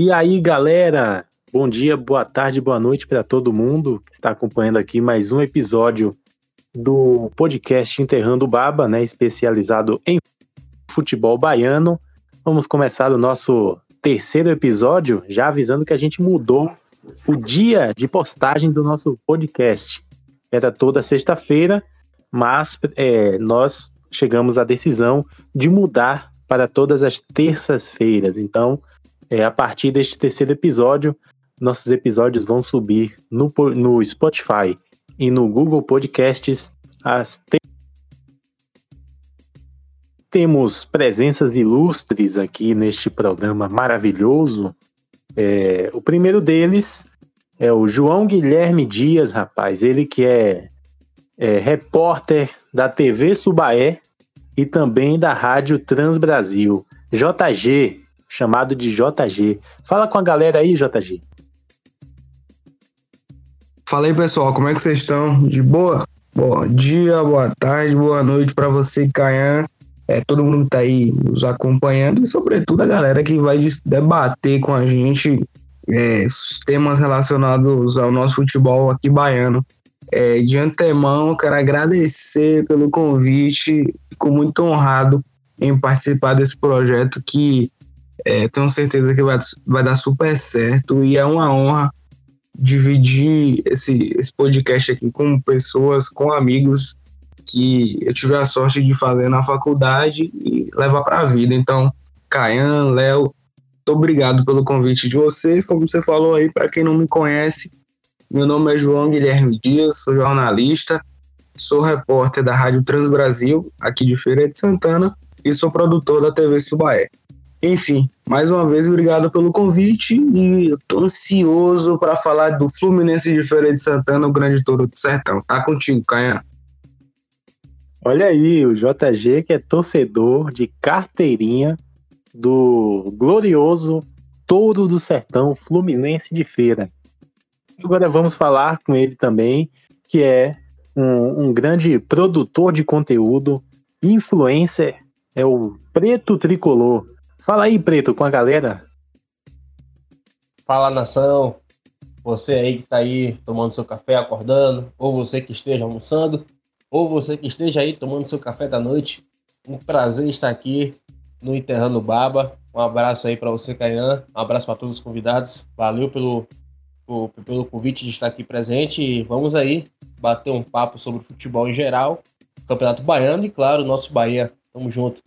E aí, galera? Bom dia, boa tarde, boa noite para todo mundo que está acompanhando aqui mais um episódio do podcast Enterrando Baba, né, especializado em futebol baiano. Vamos começar o nosso terceiro episódio, já avisando que a gente mudou o dia de postagem do nosso podcast. Era toda sexta-feira, mas é, nós chegamos à decisão de mudar para todas as terças-feiras. Então, é, a partir deste terceiro episódio, nossos episódios vão subir no, no Spotify e no Google Podcasts. As te... Temos presenças ilustres aqui neste programa maravilhoso. É, o primeiro deles é o João Guilherme Dias, rapaz. Ele que é, é repórter da TV Subaé e também da Rádio Transbrasil. JG, chamado de JG. Fala com a galera aí, JG. Fala aí, pessoal, como é que vocês estão? De boa? Bom dia, boa tarde, boa noite para você, Caian, é, todo mundo que tá aí nos acompanhando e, sobretudo, a galera que vai debater com a gente é, temas relacionados ao nosso futebol aqui baiano. É, de antemão, quero agradecer pelo convite, fico muito honrado em participar desse projeto que é, tenho certeza que vai, vai dar super certo e é uma honra dividir esse, esse podcast aqui com pessoas, com amigos que eu tive a sorte de fazer na faculdade e levar para a vida. Então, Caian, Léo, muito obrigado pelo convite de vocês. Como você falou aí, para quem não me conhece, meu nome é João Guilherme Dias, sou jornalista, sou repórter da Rádio Transbrasil, aqui de Feira de Santana, e sou produtor da TV Subaé. Enfim, mais uma vez, obrigado pelo convite e eu tô ansioso para falar do Fluminense de Feira de Santana, o grande touro do sertão. Tá contigo, Canha. Olha aí, o JG que é torcedor de carteirinha do glorioso Touro do Sertão Fluminense de Feira. Agora vamos falar com ele também, que é um, um grande produtor de conteúdo, influencer, é o Preto Tricolor. Fala aí, Preto, com a galera. Fala, nação. Você aí que tá aí tomando seu café, acordando, ou você que esteja almoçando, ou você que esteja aí tomando seu café da noite. Um prazer estar aqui no Enterrando Baba. Um abraço aí para você, Caian. Um abraço para todos os convidados. Valeu pelo, pelo, pelo convite de estar aqui presente. E vamos aí bater um papo sobre futebol em geral, Campeonato Baiano e, claro, nosso Bahia. Tamo junto.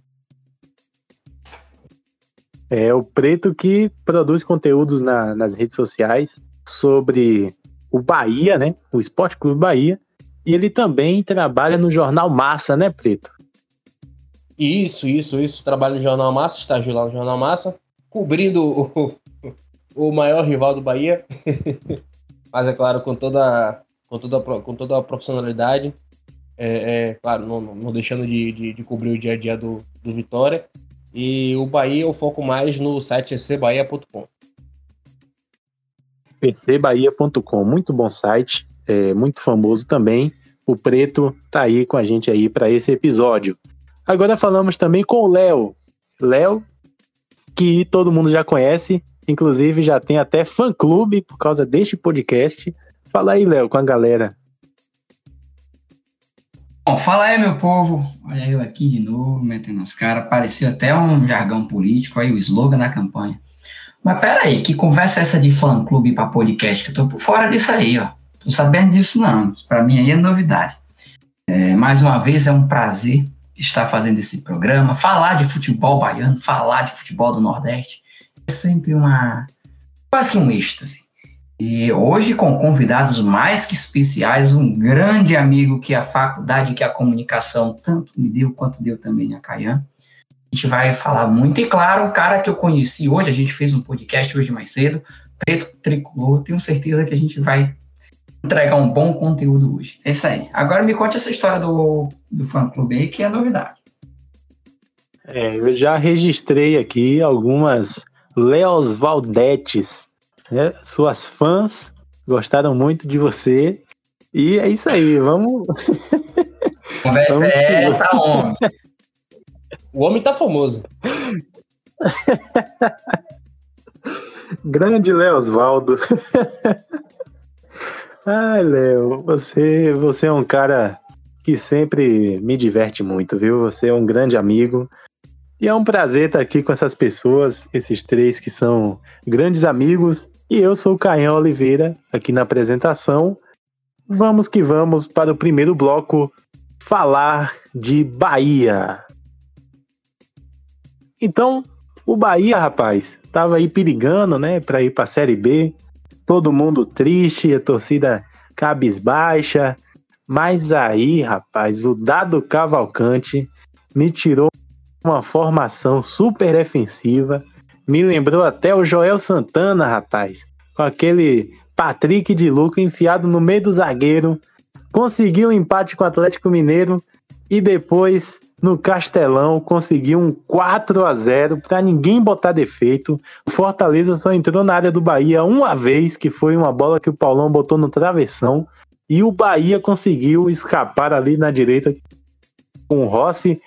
É o Preto que produz conteúdos na, nas redes sociais sobre o Bahia, né? O Esporte Clube Bahia. E ele também trabalha no Jornal Massa, né, Preto? Isso, isso, isso. Trabalho no Jornal Massa, estágio lá no Jornal Massa, cobrindo o, o maior rival do Bahia. Mas é claro, com toda, com toda, com toda a profissionalidade. É, é claro, não, não deixando de, de, de, cobrir o dia a dia do, do Vitória. E o Bahia eu foco mais no site ecbahia.com. pcbahia.com, muito bom site, é, muito famoso também. O Preto tá aí com a gente aí para esse episódio. Agora falamos também com o Léo. Léo, que todo mundo já conhece, inclusive já tem até fã-clube por causa deste podcast. Fala aí, Léo, com a galera. Bom, fala aí, meu povo. Olha eu aqui de novo, metendo as caras. Parecia até um jargão político aí, o slogan da campanha. Mas pera aí, que conversa é essa de fã-clube para podcast? Que eu tô por fora disso aí, ó. Tô sabendo disso não. Para mim aí é novidade. É, mais uma vez é um prazer estar fazendo esse programa, falar de futebol baiano, falar de futebol do Nordeste. É sempre uma quase que um êxtase. E hoje, com convidados mais que especiais, um grande amigo que a faculdade, que a comunicação tanto me deu quanto deu também a Caian. A gente vai falar muito. E claro, um cara que eu conheci hoje, a gente fez um podcast hoje mais cedo, Preto Tricolor. Tenho certeza que a gente vai entregar um bom conteúdo hoje. É isso aí. Agora me conte essa história do, do fã-clube aí, que é novidade. É, eu já registrei aqui algumas Leos Valdetes né? Suas fãs gostaram muito de você. E é isso aí, vamos. Conversa vamos é essa, homem. O homem tá famoso. Grande Léo Osvaldo. Ai, Léo, você, você é um cara que sempre me diverte muito, viu? Você é um grande amigo. E é um prazer estar aqui com essas pessoas, esses três que são grandes amigos. E eu sou o Caião Oliveira, aqui na apresentação. Vamos que vamos para o primeiro bloco falar de Bahia. Então, o Bahia, rapaz, tava aí perigando, né, para ir para a Série B. Todo mundo triste, a torcida cabisbaixa. Mas aí, rapaz, o Dado Cavalcante me tirou uma formação super defensiva. Me lembrou até o Joel Santana, rapaz. Com aquele Patrick de Luca enfiado no meio do zagueiro. Conseguiu um empate com o Atlético Mineiro. E depois, no Castelão, conseguiu um 4 a 0 para ninguém botar defeito. Fortaleza só entrou na área do Bahia uma vez, que foi uma bola que o Paulão botou no travessão. E o Bahia conseguiu escapar ali na direita com o Rossi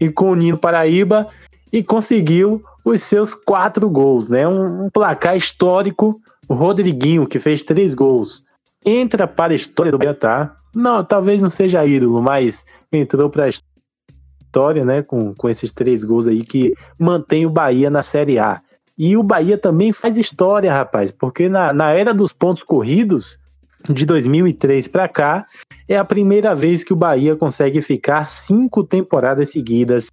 e com o Nino Paraíba e conseguiu os seus quatro gols, né? Um, um, placar histórico. O Rodriguinho, que fez três gols, entra para a história do tá? Não, talvez não seja ídolo, mas entrou para a história, né? Com, com esses três gols aí que mantém o Bahia na Série A. E o Bahia também faz história, rapaz, porque na, na era dos pontos corridos, de 2003 para cá, é a primeira vez que o Bahia consegue ficar cinco temporadas seguidas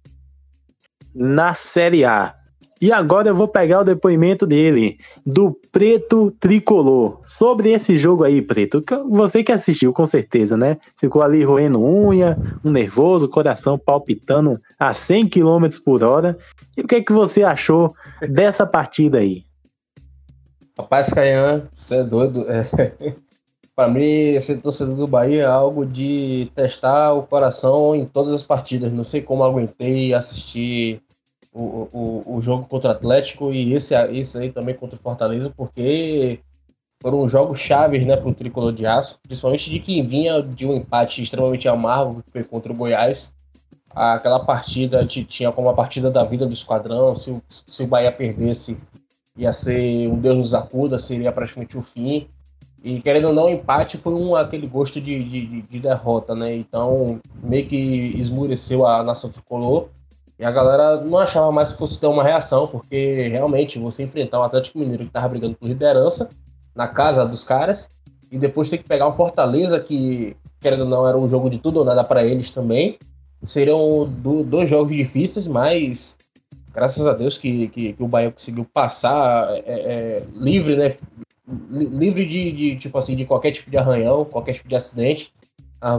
na Série A. E agora eu vou pegar o depoimento dele, do Preto Tricolor, sobre esse jogo aí, Preto. Você que assistiu, com certeza, né? Ficou ali roendo unha, um nervoso, coração palpitando a 100 km por hora. E o que, é que você achou dessa partida aí? Rapaz, Caian, você é doido. É. Para mim, ser torcedor do Bahia é algo de testar o coração em todas as partidas. Não sei como aguentei assistir o, o, o jogo contra o Atlético e esse, esse aí também contra o Fortaleza, porque foram jogos chaves né, para o tricolor de aço, principalmente de quem vinha de um empate extremamente amargo, que foi contra o Goiás. Aquela partida tinha como a partida da vida do esquadrão. Se se o Bahia perdesse, ia ser um Deus nos acuda, seria praticamente o fim. E querendo ou não, o empate foi um, aquele gosto de, de, de, derrota, né? Então, meio que esmureceu a nação tricolor. E a galera não achava mais que fosse ter uma reação, porque realmente você enfrentar o Atlético Mineiro que tava brigando por liderança na casa dos caras, e depois ter que pegar o Fortaleza, que, querendo ou não, era um jogo de tudo ou nada para eles também. Seriam do, dois jogos difíceis, mas graças a Deus que, que, que o Bahia conseguiu passar é, é, livre, né? Livre de, de, tipo assim, de qualquer tipo de arranhão, qualquer tipo de acidente,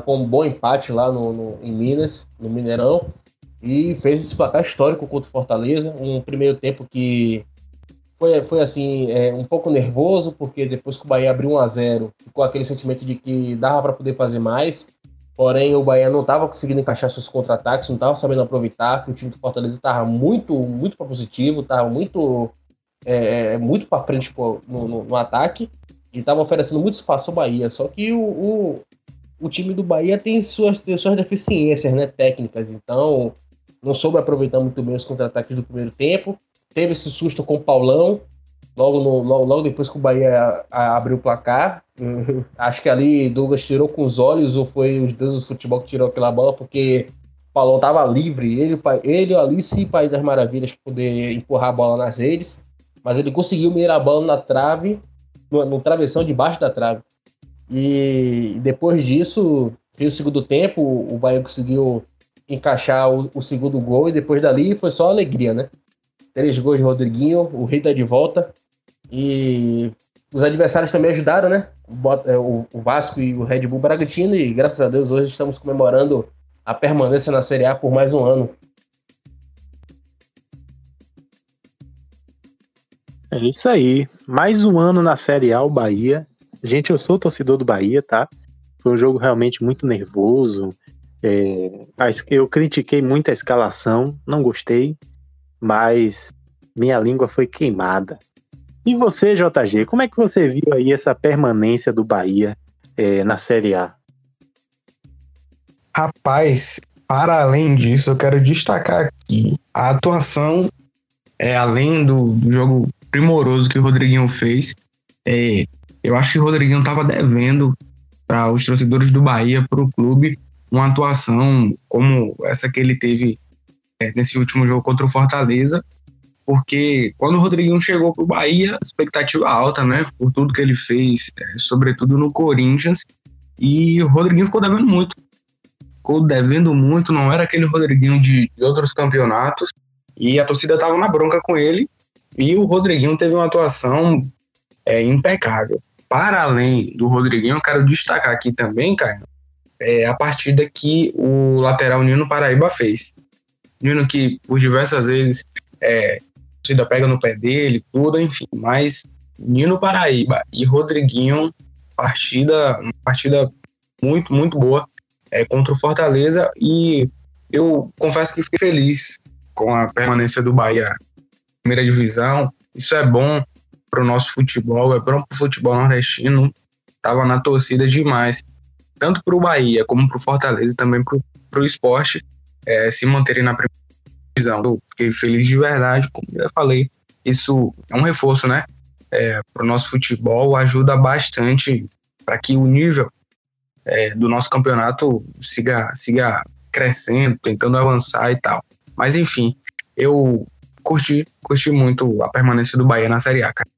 com um bom empate lá no, no, em Minas, no Mineirão, e fez esse placar histórico contra o Fortaleza, um primeiro tempo que foi, foi assim, é, um pouco nervoso, porque depois que o Bahia abriu 1 a 0 ficou aquele sentimento de que dava para poder fazer mais, porém o Bahia não estava conseguindo encaixar seus contra-ataques, não estava sabendo aproveitar, que o time do Fortaleza estava muito, muito positivo, estava muito é, é, é, muito para frente pô, no, no, no, ataque e estava oferecendo muito espaço ao Bahia. Só que o, o, o, time do Bahia tem suas, tem suas deficiências né, técnicas, então não soube aproveitar muito bem os contra-ataques do primeiro tempo. Teve esse susto com o Paulão, logo, no, logo, logo depois que o Bahia a, a, abriu o placar. Acho que ali Douglas tirou com os olhos, ou foi os deuses do futebol que tirou aquela bola, porque o Paulão estava livre, ele, ele Alice e País das Maravilhas poder empurrar a bola nas redes mas ele conseguiu mirar a bola na trave, no, no travessão debaixo da trave. E depois disso, fez o segundo tempo, o Bahia conseguiu encaixar o, o, segundo gol e depois dali foi só alegria, né? Três gols de Rodriguinho, o Rei tá de volta e os adversários também ajudaram, né? O, é, o Vasco e o Red Bull Bragantino e graças a Deus hoje estamos comemorando a permanência na Série A por mais um ano. É isso aí. Mais um ano na Série A, o Bahia. Gente, eu sou torcedor do Bahia, tá? Foi um jogo realmente muito nervoso. É, eu critiquei muito a escalação, não gostei, mas minha língua foi queimada. E você, JG, como é que você viu aí essa permanência do Bahia é, na Série A? Rapaz, para além disso, eu quero destacar aqui a atuação, é, além do, do jogo primoroso que o Rodriguinho fez. É, eu acho que o Rodriguinho estava devendo para os torcedores do Bahia, para o clube, uma atuação como essa que ele teve é, nesse último jogo contra o Fortaleza, porque quando o Rodriguinho chegou para o Bahia, expectativa alta, né, por tudo que ele fez, é, sobretudo no Corinthians, e o Rodriguinho ficou devendo muito. Ficou devendo muito, não era aquele Rodriguinho de, de outros campeonatos, e a torcida estava na bronca com ele, e o Rodriguinho teve uma atuação é, impecável. Para além do Rodriguinho, eu quero destacar aqui também, cara, é a partida que o lateral Nino Paraíba fez. Nino que por diversas vezes é, a torcida pega no pé dele, tudo, enfim, mas Nino Paraíba e Rodriguinho, partida, partida muito, muito boa é, contra o Fortaleza e eu confesso que fiquei feliz com a permanência do Bahia primeira divisão. Isso é bom para o nosso futebol, é bom para o futebol nordestino. Tava na torcida demais tanto para o Bahia como para o Fortaleza e também para o esporte é, se manterem na primeira divisão. Eu fiquei feliz de verdade, como eu falei, isso é um reforço, né? É, para o nosso futebol, ajuda bastante para que o nível é, do nosso campeonato siga, siga crescendo, tentando avançar e tal. Mas enfim, eu curti, curti muito a permanência do Bahia na Série A, cara.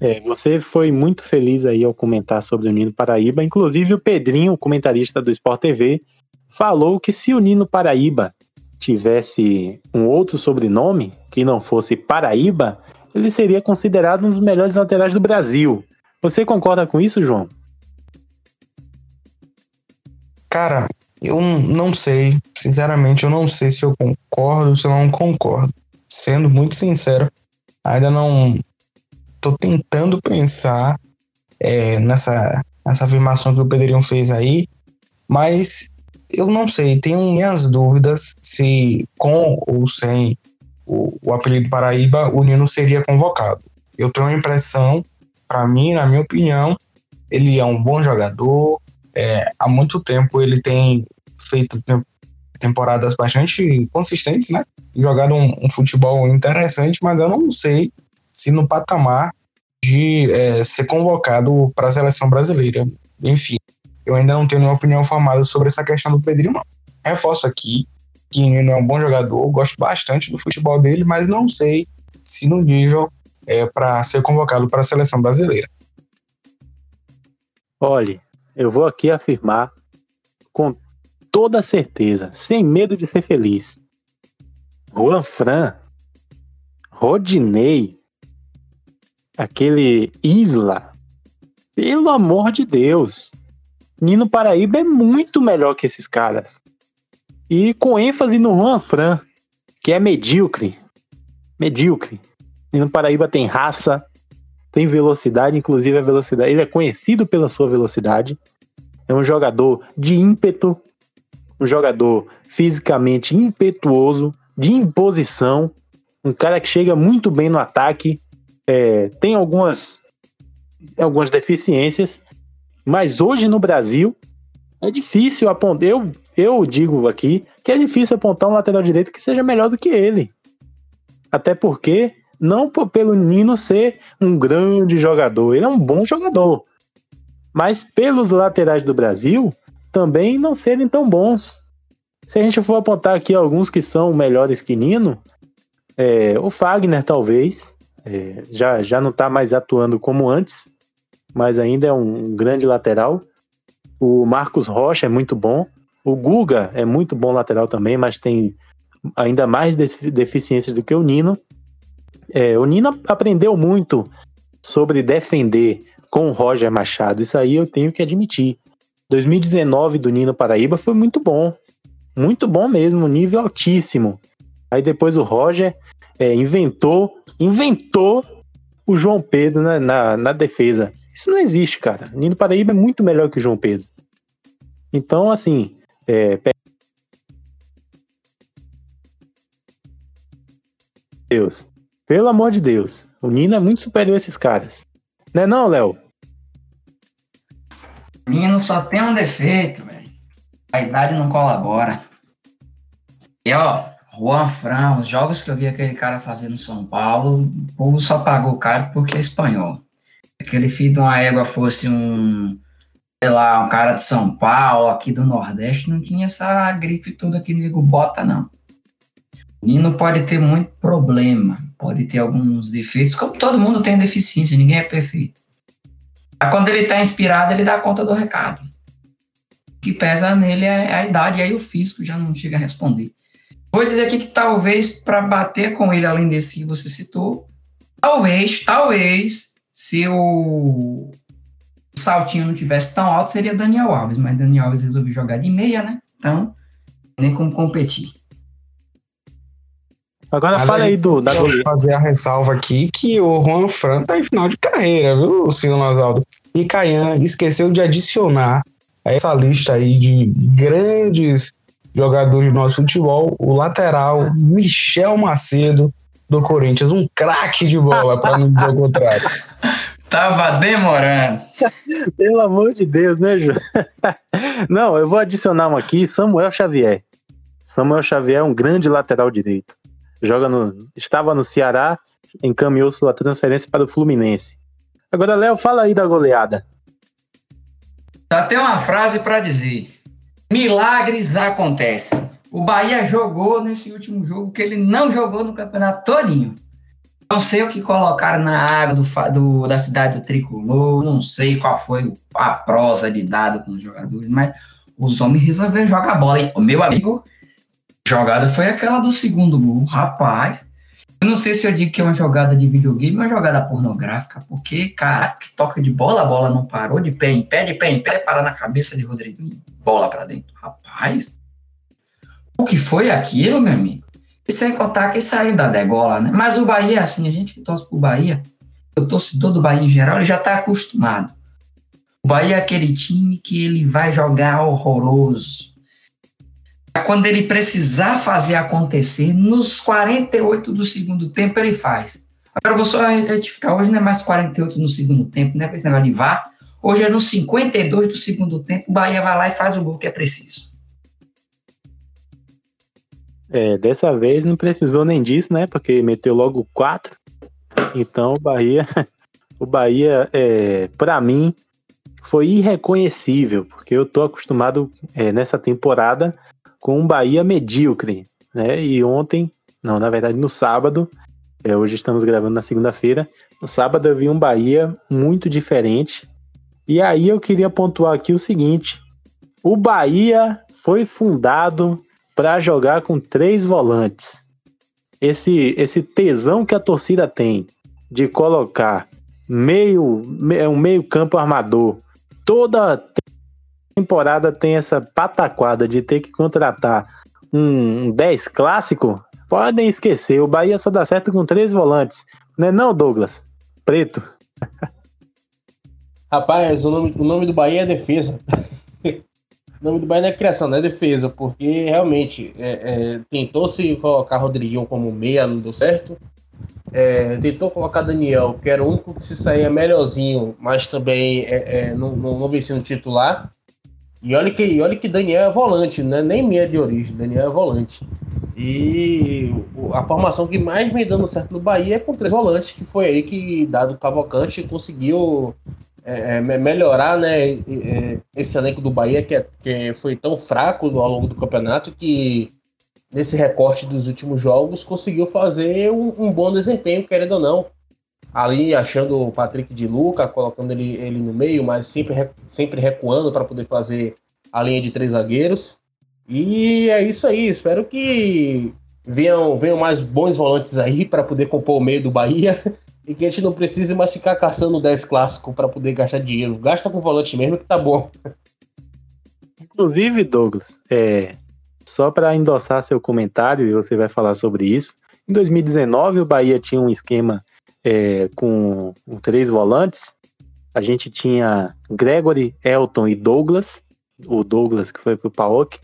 É, você foi muito feliz aí ao comentar sobre o Nino Paraíba. Inclusive, o Pedrinho, o comentarista do Sport TV, falou que se o Nino Paraíba tivesse um outro sobrenome, que não fosse Paraíba, ele seria considerado um dos melhores laterais do Brasil. Você concorda com isso, João? Cara, eu não sei. Sinceramente, eu não sei se eu concordo ou se eu não concordo. Sendo muito sincero, ainda não tô tentando pensar é, nessa, nessa afirmação que o Pedrinho fez aí, mas eu não sei, tenho minhas dúvidas se com ou sem o, o apelido Paraíba o Nino seria convocado. Eu tenho a impressão, para mim, na minha opinião, ele é um bom jogador. É, há muito tempo ele tem feito temporadas bastante consistentes, né? Jogado um, um futebol interessante, mas eu não sei se no patamar de é, ser convocado para a seleção brasileira. Enfim, eu ainda não tenho nenhuma opinião formada sobre essa questão do Pedrinho, não. Reforço aqui que ele é um bom jogador, gosto bastante do futebol dele, mas não sei se no nível é para ser convocado para a seleção brasileira. Olhe, eu vou aqui afirmar com toda certeza, sem medo de ser feliz. Juan Fran, Rodinei, aquele Isla, pelo amor de Deus, Nino Paraíba é muito melhor que esses caras. E com ênfase no Juan Fran, que é medíocre. Medíocre. Nino Paraíba tem raça, tem velocidade, inclusive a velocidade. Ele é conhecido pela sua velocidade. É um jogador de ímpeto, um jogador fisicamente impetuoso, de imposição, um cara que chega muito bem no ataque, é, tem algumas, algumas deficiências, mas hoje no Brasil é difícil apontar. Eu, eu digo aqui que é difícil apontar um lateral direito que seja melhor do que ele. Até porque, não pelo Nino ser um grande jogador, ele é um bom jogador. Mas pelos laterais do Brasil também não serem tão bons. Se a gente for apontar aqui alguns que são melhores que Nino, é, o Fagner talvez, é, já, já não está mais atuando como antes, mas ainda é um grande lateral. O Marcos Rocha é muito bom. O Guga é muito bom lateral também, mas tem ainda mais deficiências do que o Nino. É, o Nino aprendeu muito sobre defender com o Roger Machado. Isso aí eu tenho que admitir. 2019 do Nino Paraíba foi muito bom. Muito bom mesmo, nível altíssimo. Aí depois o Roger é, inventou, inventou o João Pedro na, na, na, defesa. Isso não existe, cara. Nino Paraíba é muito melhor que o João Pedro. Então, assim, é, Deus. Pelo amor de Deus. O Nino é muito superior a esses caras. Não é não, Léo? O Nino só tem um defeito, velho. A idade não colabora. E ó, Juan Fran, os jogos que eu vi aquele cara fazer no São Paulo, o povo só pagou caro porque é espanhol. Aquele filho de uma égua fosse um, sei lá, um cara de São Paulo, aqui do Nordeste, não tinha essa grife toda que nego bota, não. Nino pode ter muito problema, pode ter alguns defeitos, como todo mundo tem deficiência, ninguém é perfeito. Mas quando ele está inspirado, ele dá conta do recado. O que pesa nele é a idade, e aí o físico já não chega a responder. Vou dizer aqui que talvez para bater com ele, além desse que você citou, talvez, talvez, se o saltinho não tivesse tão alto, seria Daniel Alves, mas Daniel Alves resolveu jogar de meia, né? Então, nem como competir. Agora Mas fala aí do da fazer a ressalva aqui que o Juan Fran tá em final de carreira, viu, senhor Nasaldo? E Caian esqueceu de adicionar a essa lista aí de grandes jogadores do nosso futebol, o lateral Michel Macedo do Corinthians, um craque de bola, para não dizer o contrário. Tava demorando. Pelo amor de Deus, né, Ju? Não, eu vou adicionar um aqui, Samuel Xavier. Samuel Xavier é um grande lateral direito joga no, estava no Ceará, encaminhou sua transferência para o Fluminense. Agora, Léo, fala aí da goleada. Só tem uma frase para dizer: milagres acontecem. O Bahia jogou nesse último jogo que ele não jogou no campeonato todinho. Não sei o que colocaram na área do, do, da cidade do Tricolor, não sei qual foi a prosa de dado com os jogadores, mas os homens resolveram jogar bola. E o meu amigo jogada foi aquela do segundo gol. Rapaz, eu não sei se eu digo que é uma jogada de videogame ou uma jogada pornográfica, porque, cara, que toca de bola, a bola não parou, de pé em pé, de pé em pé, para na cabeça de Rodrigo bola para dentro. Rapaz, o que foi aquilo, meu amigo? E sem contar que saiu da degola, né? Mas o Bahia, assim, a gente que torce pro Bahia, o torcedor do Bahia em geral, ele já tá acostumado. O Bahia é aquele time que ele vai jogar horroroso quando ele precisar fazer acontecer, nos 48 do segundo tempo ele faz. Agora vou só retificar, hoje não é mais 48 no segundo tempo, né? Com esse negócio de VAR. Hoje é nos 52 do segundo tempo, o Bahia vai lá e faz o gol que é preciso. É, dessa vez não precisou nem disso, né? Porque meteu logo quatro. Então o Bahia, o Bahia, é, para mim, foi irreconhecível, porque eu tô acostumado é, nessa temporada com um Bahia medíocre, né? E ontem, não, na verdade no sábado, é, hoje estamos gravando na segunda-feira, no sábado eu vi um Bahia muito diferente. E aí eu queria pontuar aqui o seguinte: o Bahia foi fundado para jogar com três volantes. Esse, esse tesão que a torcida tem de colocar meio, um meio campo armador toda temporada tem essa pataquada de ter que contratar um 10 clássico, podem esquecer. O Bahia só dá certo com três volantes. Não é não, Douglas? Preto. Rapaz, o nome, o nome do Bahia é defesa. o nome do Bahia não é criação, não é defesa, porque realmente é, é, tentou se colocar Rodriguinho como meia, não deu certo. É, tentou colocar Daniel, que era o único que se saía melhorzinho, mas também é, é, não, não, não vencia no titular. E olha que, olha que Daniel é volante, né? nem meia de origem, Daniel é volante. E a formação que mais vem dando certo no Bahia é com três volantes, que foi aí que, dado Cavalcante, conseguiu é, é melhorar né, é, esse elenco do Bahia, que, é, que foi tão fraco ao longo do campeonato, que nesse recorte dos últimos jogos conseguiu fazer um, um bom desempenho, querendo ou não ali achando o Patrick de Luca, colocando ele, ele no meio, mas sempre, sempre recuando para poder fazer a linha de três zagueiros. E é isso aí, espero que venham, venham mais bons volantes aí para poder compor o meio do Bahia e que a gente não precise mais ficar caçando 10 clássico para poder gastar dinheiro. Gasta com volante mesmo que tá bom. Inclusive, Douglas, é, só para endossar seu comentário, e você vai falar sobre isso. Em 2019, o Bahia tinha um esquema é, com, com, três volantes. A gente tinha Gregory, Elton e Douglas. O Douglas que foi pro PAOK.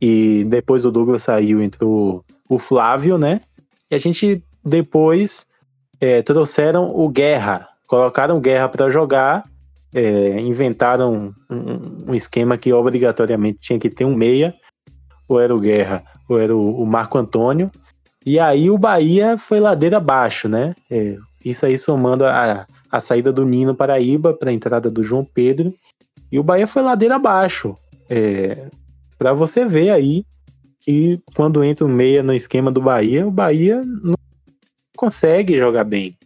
E depois o Douglas saiu, entrou o Flávio, né? E a gente depois é, trouxeram o Guerra. Colocaram Guerra para jogar. É, inventaram um, um, esquema que obrigatoriamente tinha que ter um meia. ou era o Guerra, ou era o, o Marco Antônio. E aí o Bahia foi ladeira abaixo, né? É, isso aí somando a, a saída do Nino Paraíba para a entrada do João Pedro. E o Bahia foi ladeira abaixo. É, para você ver aí que quando entra o meia no esquema do Bahia, o Bahia não consegue jogar bem.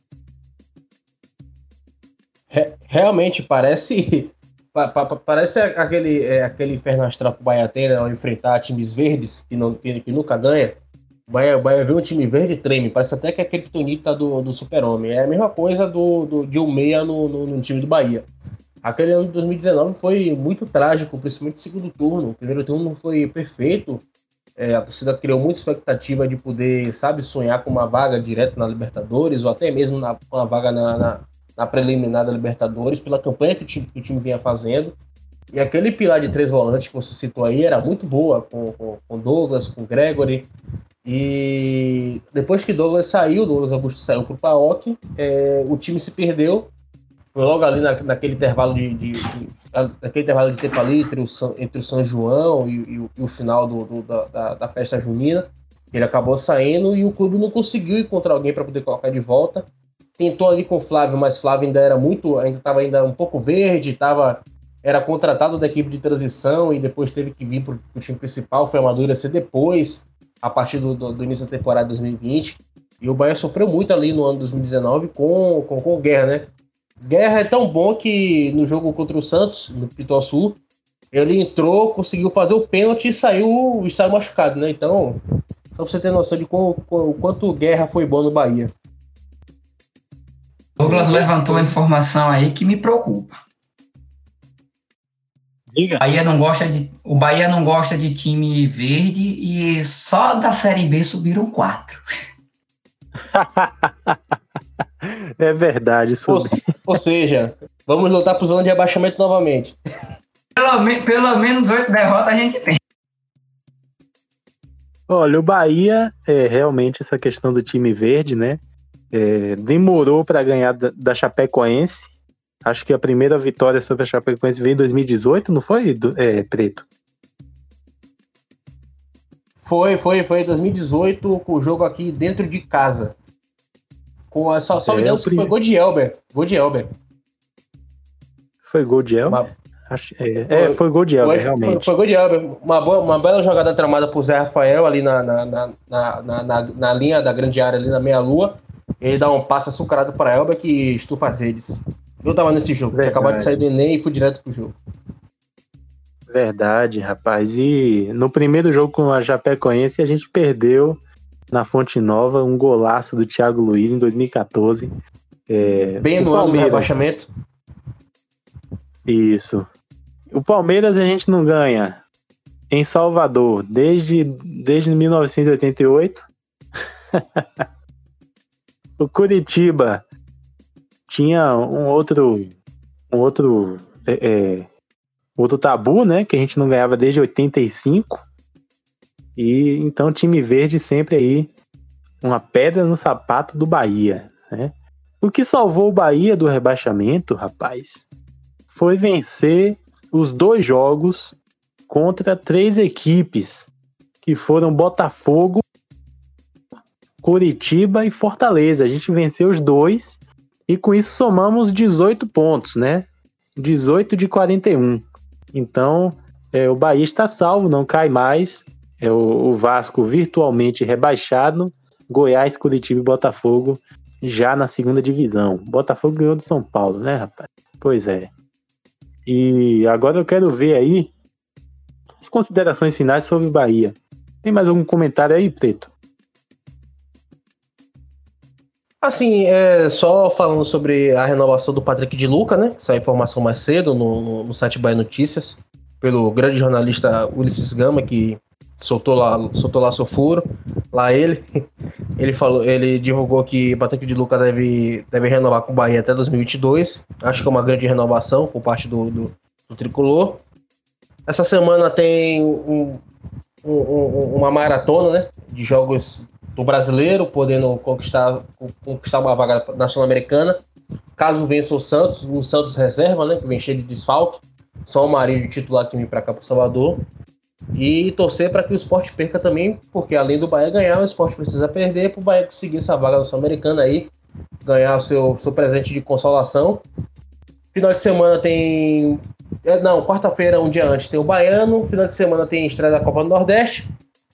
Realmente parece parece aquele, é, aquele inferno astral que o Bahia tem né, ao enfrentar times verdes que, não, que, que nunca ganha. O Bahia vê um time verde treme. Parece até que é aquele tonita do, do Super-Homem. É a mesma coisa do, do, de um meia no, no, no, time do Bahia. Aquele ano de 2019 foi muito trágico, principalmente no segundo turno. O primeiro turno foi perfeito. É, a torcida criou muita expectativa de poder, sabe, sonhar com uma vaga direto na Libertadores ou até mesmo na, uma vaga na, na, na preliminar da Libertadores, pela campanha que o, time, que o time vinha fazendo. E aquele pilar de três volantes que você citou aí era muito boa, com, com, com Douglas, com Gregory. E depois que Douglas saiu, Douglas Augusto saiu para o PAOK, é, o time se perdeu. Foi logo ali na, naquele intervalo de, de, de, naquele intervalo de tempo ali entre o, entre o São João e, e, e o final do, do, da, da, festa junina. Ele acabou saindo e o clube não conseguiu encontrar alguém para poder colocar de volta. Tentou ali com o Flávio, mas Flávio ainda era muito, ainda estava ainda um pouco verde, estava era contratado da equipe de transição e depois teve que vir para o time principal. Foi amadurecer depois a partir do, do, do, início da temporada 2020. E o Bahia sofreu muito ali no ano 2019 com, com, com Guerra, né? Guerra é tão bom que no jogo contra o Santos, no Pituaçu, ele entrou, conseguiu fazer o pênalti e saiu, e saiu machucado, né? Então, só pra você ter noção de o quanto Guerra foi bom no Bahia. Douglas levantou a informação aí que me preocupa. Diga. Bahia não gosta de, o Bahia não gosta de time verde e só da Série B subiram quatro. é verdade, isso. Ou, ou, seja, vamos lutar para zona de abaixamento novamente. Pelo, me, pelo menos oito derrotas a gente tem. Olha, o Bahia, é realmente essa questão do time verde, né? É, demorou para ganhar da, da Chapecoense Acho que a primeira vitória sobre a Chapecoense veio em 2018, não foi, é, Preto? Foi, foi, foi em 2018 com o jogo aqui dentro de casa. Com a, só, só é, me engano, foi gol de Elber. Gol de Elber. Foi gol de Elber? Uma... Acho, é, foi, é, foi gol de Elber, foi, realmente. Foi, foi, gol de Elber. Uma, boa, uma bela jogada tramada por Zé Rafael ali na, na, na, na, na, na linha da grande área, ali na meia-lua. Ele dá um passe açucarado para Elber que estufa as redes. Eu tava nesse jogo, Verdade. tinha acabado de sair do Enem e fui direto pro jogo. Verdade, rapaz. E no primeiro jogo com a Japecoense, a gente perdeu na Fonte Nova um golaço do Thiago Luiz em 2014. É, Bem no ano do rebaixamento. Isso. O Palmeiras a gente não ganha em Salvador desde, desde 1988. o Curitiba tinha um outro um outro é, é, outro tabu, né, que a gente não ganhava desde 85. E então time verde sempre aí uma pedra no sapato do Bahia, né? O que salvou o Bahia do rebaixamento, rapaz, foi vencer os dois jogos contra três equipes que foram Botafogo, Curitiba e Fortaleza. A gente venceu os dois e com isso somamos 18 pontos, né? 18 de 41. Então, é, o Bahia está salvo, não cai mais. É o, o Vasco virtualmente rebaixado. Goiás, Curitiba e Botafogo já na segunda divisão. Botafogo ganhou do São Paulo, né, rapaz? Pois é. E agora eu quero ver aí as considerações finais sobre o Bahia. Tem mais algum comentário aí, Preto? Assim, é, só falando sobre a renovação do Patrick de Luca, né? Essa informação mais cedo no, no, no site Bahia Notícias, pelo grande jornalista Ulisses Gama, que soltou lá, soltou lá seu furo. Lá ele, ele falou, ele divulgou que Patrick de Luca deve, deve renovar com o Bahia até 2022. Acho que é uma grande renovação por parte do, do, do tricolor. Essa semana tem um, um, um, uma maratona, né? De jogos do brasileiro, podendo conquistar, conquistar uma vaga na Sul-Americana. Caso vença o Santos, o Santos reserva, né? Que vem cheio de desfalque. Só o Marinho de titular que vem para cá para Salvador. E torcer para que o esporte perca também, porque além do Bahia ganhar, o esporte precisa perder para o Bahia conseguir essa vaga no Sul-Americana aí, ganhar o seu, seu presente de consolação. Final de semana tem. É, não, quarta-feira, um dia antes, tem o Baiano. Final de semana tem estreia da Copa do Nordeste.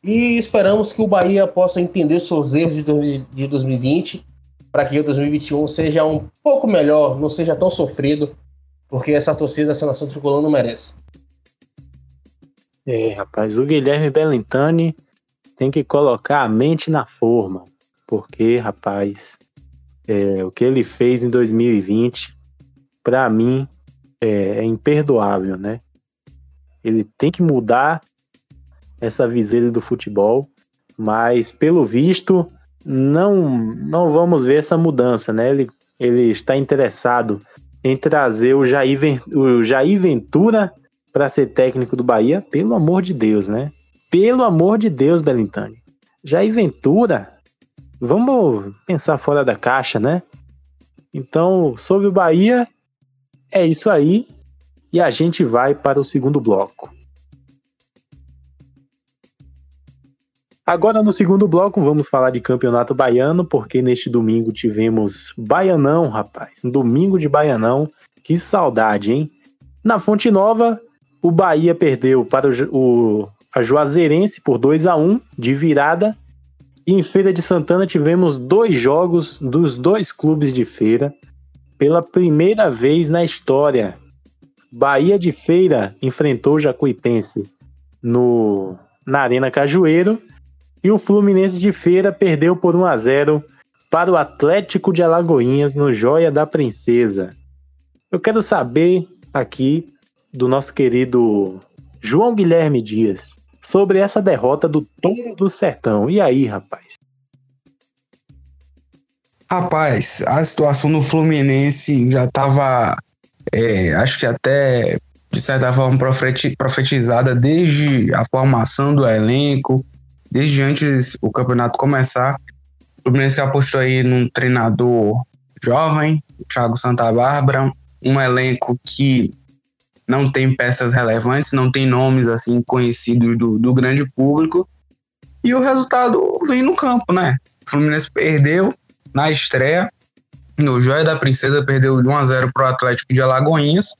E esperamos que o Bahia possa entender seus erros de 2020 para que o 2021 seja um pouco melhor, não seja tão sofrido, porque essa torcida, essa nação tricolor não merece. É, rapaz, o Guilherme Bellintani tem que colocar a mente na forma, porque, rapaz, é, o que ele fez em 2020, para mim, é, é, imperdoável, né? Ele tem que mudar essa viseira do futebol, mas pelo visto não não vamos ver essa mudança, né? Ele, ele está interessado em trazer o Jair, o Jair Ventura para ser técnico do Bahia, pelo amor de Deus, né? Pelo amor de Deus, Belintani. Jair Ventura, vamos pensar fora da caixa, né? Então, sobre o Bahia, é isso aí. E a gente vai para o segundo bloco. Agora, no segundo bloco, vamos falar de campeonato baiano, porque neste domingo tivemos Baianão, rapaz. Um domingo de Baianão. Que saudade, hein? Na Fonte Nova, o Bahia perdeu para o, a Juazeirense por 2 a 1 de virada. E em Feira de Santana tivemos dois jogos dos dois clubes de feira pela primeira vez na história. Bahia de Feira enfrentou Jacuipense no, na Arena Cajueiro e o Fluminense de Feira perdeu por 1 a 0 para o Atlético de Alagoinhas no Joia da Princesa. Eu quero saber aqui do nosso querido João Guilherme Dias sobre essa derrota do Touro do Sertão. E aí, rapaz? Rapaz, a situação no Fluminense já estava, é, acho que até de certa forma profetizada desde a formação do elenco, desde antes o campeonato começar. O Fluminense apostou aí num treinador jovem, Thiago Santa Bárbara, um elenco que não tem peças relevantes, não tem nomes assim conhecidos do, do grande público. E o resultado vem no campo, né? O Fluminense perdeu na estreia, no Joia da Princesa, perdeu de 1 a 0 para o Atlético de Alagoinhas.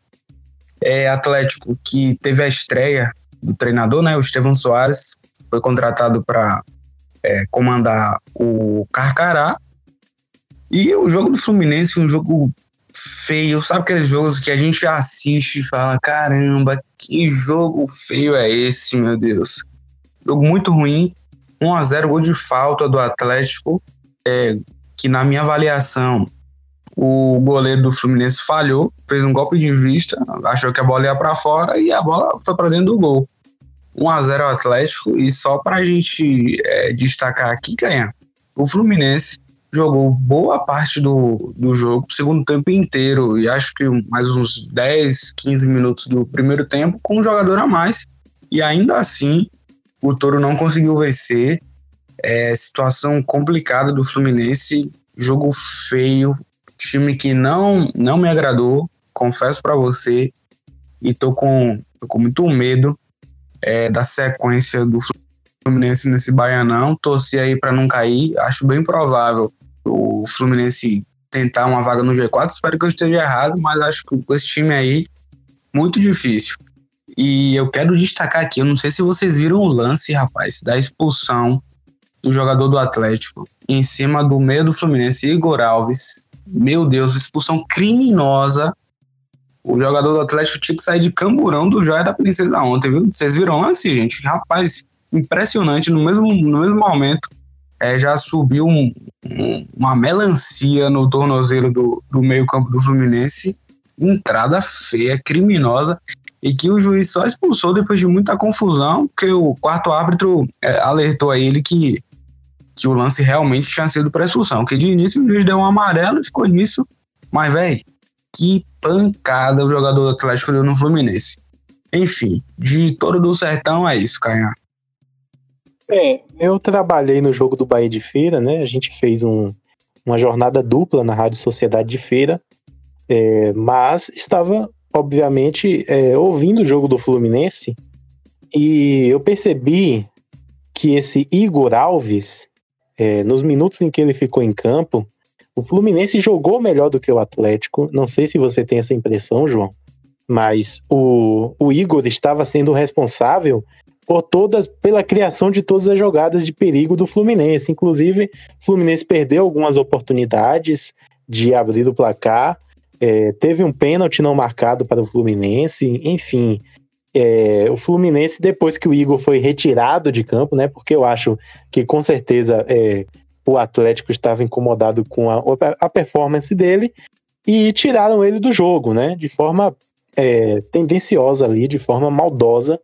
É Atlético que teve a estreia do treinador, né? O Estevão Soares, foi contratado para é, comandar o Carcará. E o jogo do Fluminense, um jogo feio, sabe aqueles jogos que a gente assiste e fala: caramba, que jogo feio é esse, meu Deus? Jogo muito ruim, 1 a 0 gol de falta do Atlético, é, que na minha avaliação o goleiro do Fluminense falhou, fez um golpe de vista, achou que a bola ia para fora e a bola foi para dentro do gol. 1 a 0 Atlético e só para a gente é, destacar aqui, ganha. O Fluminense jogou boa parte do, do jogo, segundo tempo inteiro, e acho que mais uns 10, 15 minutos do primeiro tempo, com um jogador a mais. E ainda assim, o Toro não conseguiu vencer. É, situação complicada do Fluminense, jogo feio, time que não, não me agradou, confesso para você, e tô com, tô com muito medo é, da sequência do Fluminense nesse Baianão. Torci aí para não cair. Acho bem provável o Fluminense tentar uma vaga no G4. Espero que eu esteja errado, mas acho que com esse time aí, muito difícil. E eu quero destacar aqui, eu não sei se vocês viram o lance, rapaz, da expulsão do jogador do Atlético em cima do meio do Fluminense, Igor Alves. Meu Deus, expulsão criminosa o jogador do Atlético tinha que sair de camburão do Joia da Princesa ontem, viu? Vocês viram lance, gente? Rapaz, impressionante. No mesmo, no mesmo momento, é, já subiu um, um, uma melancia no tornozelo do, do meio-campo do Fluminense. Entrada feia, criminosa. E que o juiz só expulsou depois de muita confusão, porque o quarto árbitro é, alertou a ele que, que o lance realmente tinha sido para expulsão. Porque de início o juiz deu um amarelo e ficou nisso. Mas, velho, que pancada o jogador do Atlético deu no Fluminense. Enfim, de todo do sertão é isso, Caio. É, eu trabalhei no jogo do Bahia de Feira, né? A gente fez um, uma jornada dupla na Rádio Sociedade de Feira, é, mas estava, obviamente, é, ouvindo o jogo do Fluminense E eu percebi que esse Igor Alves, é, nos minutos em que ele ficou em campo, o Fluminense jogou melhor do que o Atlético. Não sei se você tem essa impressão, João, mas o, o Igor estava sendo responsável por todas, pela criação de todas as jogadas de perigo do Fluminense. Inclusive, o Fluminense perdeu algumas oportunidades de abrir o placar. É, teve um pênalti não marcado para o Fluminense, enfim. É, o Fluminense, depois que o Igor foi retirado de campo, né? Porque eu acho que com certeza é, o Atlético estava incomodado com a, a, performance dele e tiraram ele do jogo, né? De forma é, tendenciosa ali, de forma maldosa.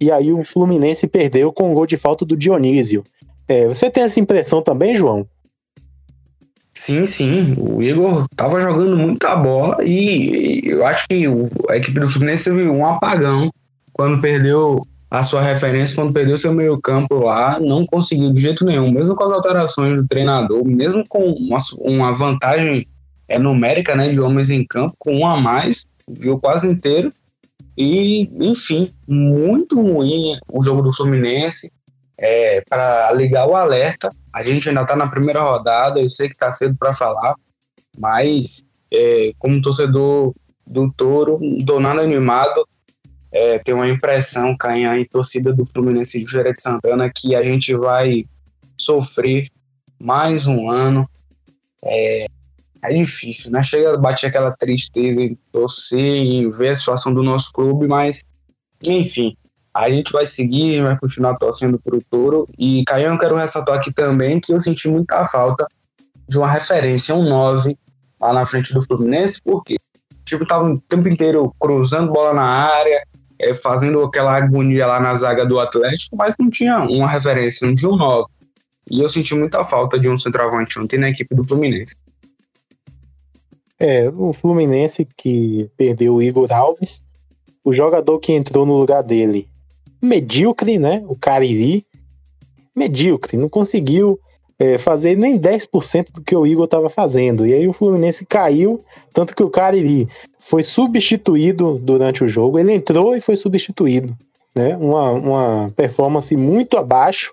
E aí o Fluminense perdeu com o gol de falta do Dionísio. É, você tem essa impressão também, João? Sim, sim. O Igor tava jogando muita bola e eu acho que a equipe do Fluminense teve um apagão quando perdeu a sua referência, quando perdeu seu meio campo lá, não conseguiu de jeito nenhum, mesmo com as alterações do treinador, mesmo com uma, uma vantagem é, numérica né, de homens em campo, com um a mais, viu quase inteiro. E, enfim, muito ruim o jogo do Fluminense. É, para ligar o alerta, a gente ainda está na primeira rodada, eu sei que está cedo para falar, mas é, como torcedor do Toro, do nada animado, é, uma impressão, Canhã e torcida do Fluminense de Feira de Santana, que a gente vai sofrer mais um ano. É, é difícil, né? Chega a bater aquela tristeza em torcer, em ver a situação do nosso clube, mas, enfim, a gente vai seguir, vai continuar torcendo pro Toro. E, Caio, eu quero ressaltar aqui também que eu senti muita falta de uma referência, um 9 lá na frente do Fluminense, porque tipo, tava o tempo inteiro cruzando bola na área, é, fazendo aquela agonia lá na zaga do Atlético, mas não tinha uma referência, não tinha um 9. E eu senti muita falta de um centroavante ontem na equipe do Fluminense. É, o Fluminense que perdeu o Igor Alves, o jogador que entrou no lugar dele, medíocre, né? O Cariri, medíocre, não conseguiu é, fazer nem 10% do que o Igor estava fazendo. E aí o Fluminense caiu, tanto que o Cariri foi substituído durante o jogo. Ele entrou e foi substituído. Né? Uma, uma performance muito abaixo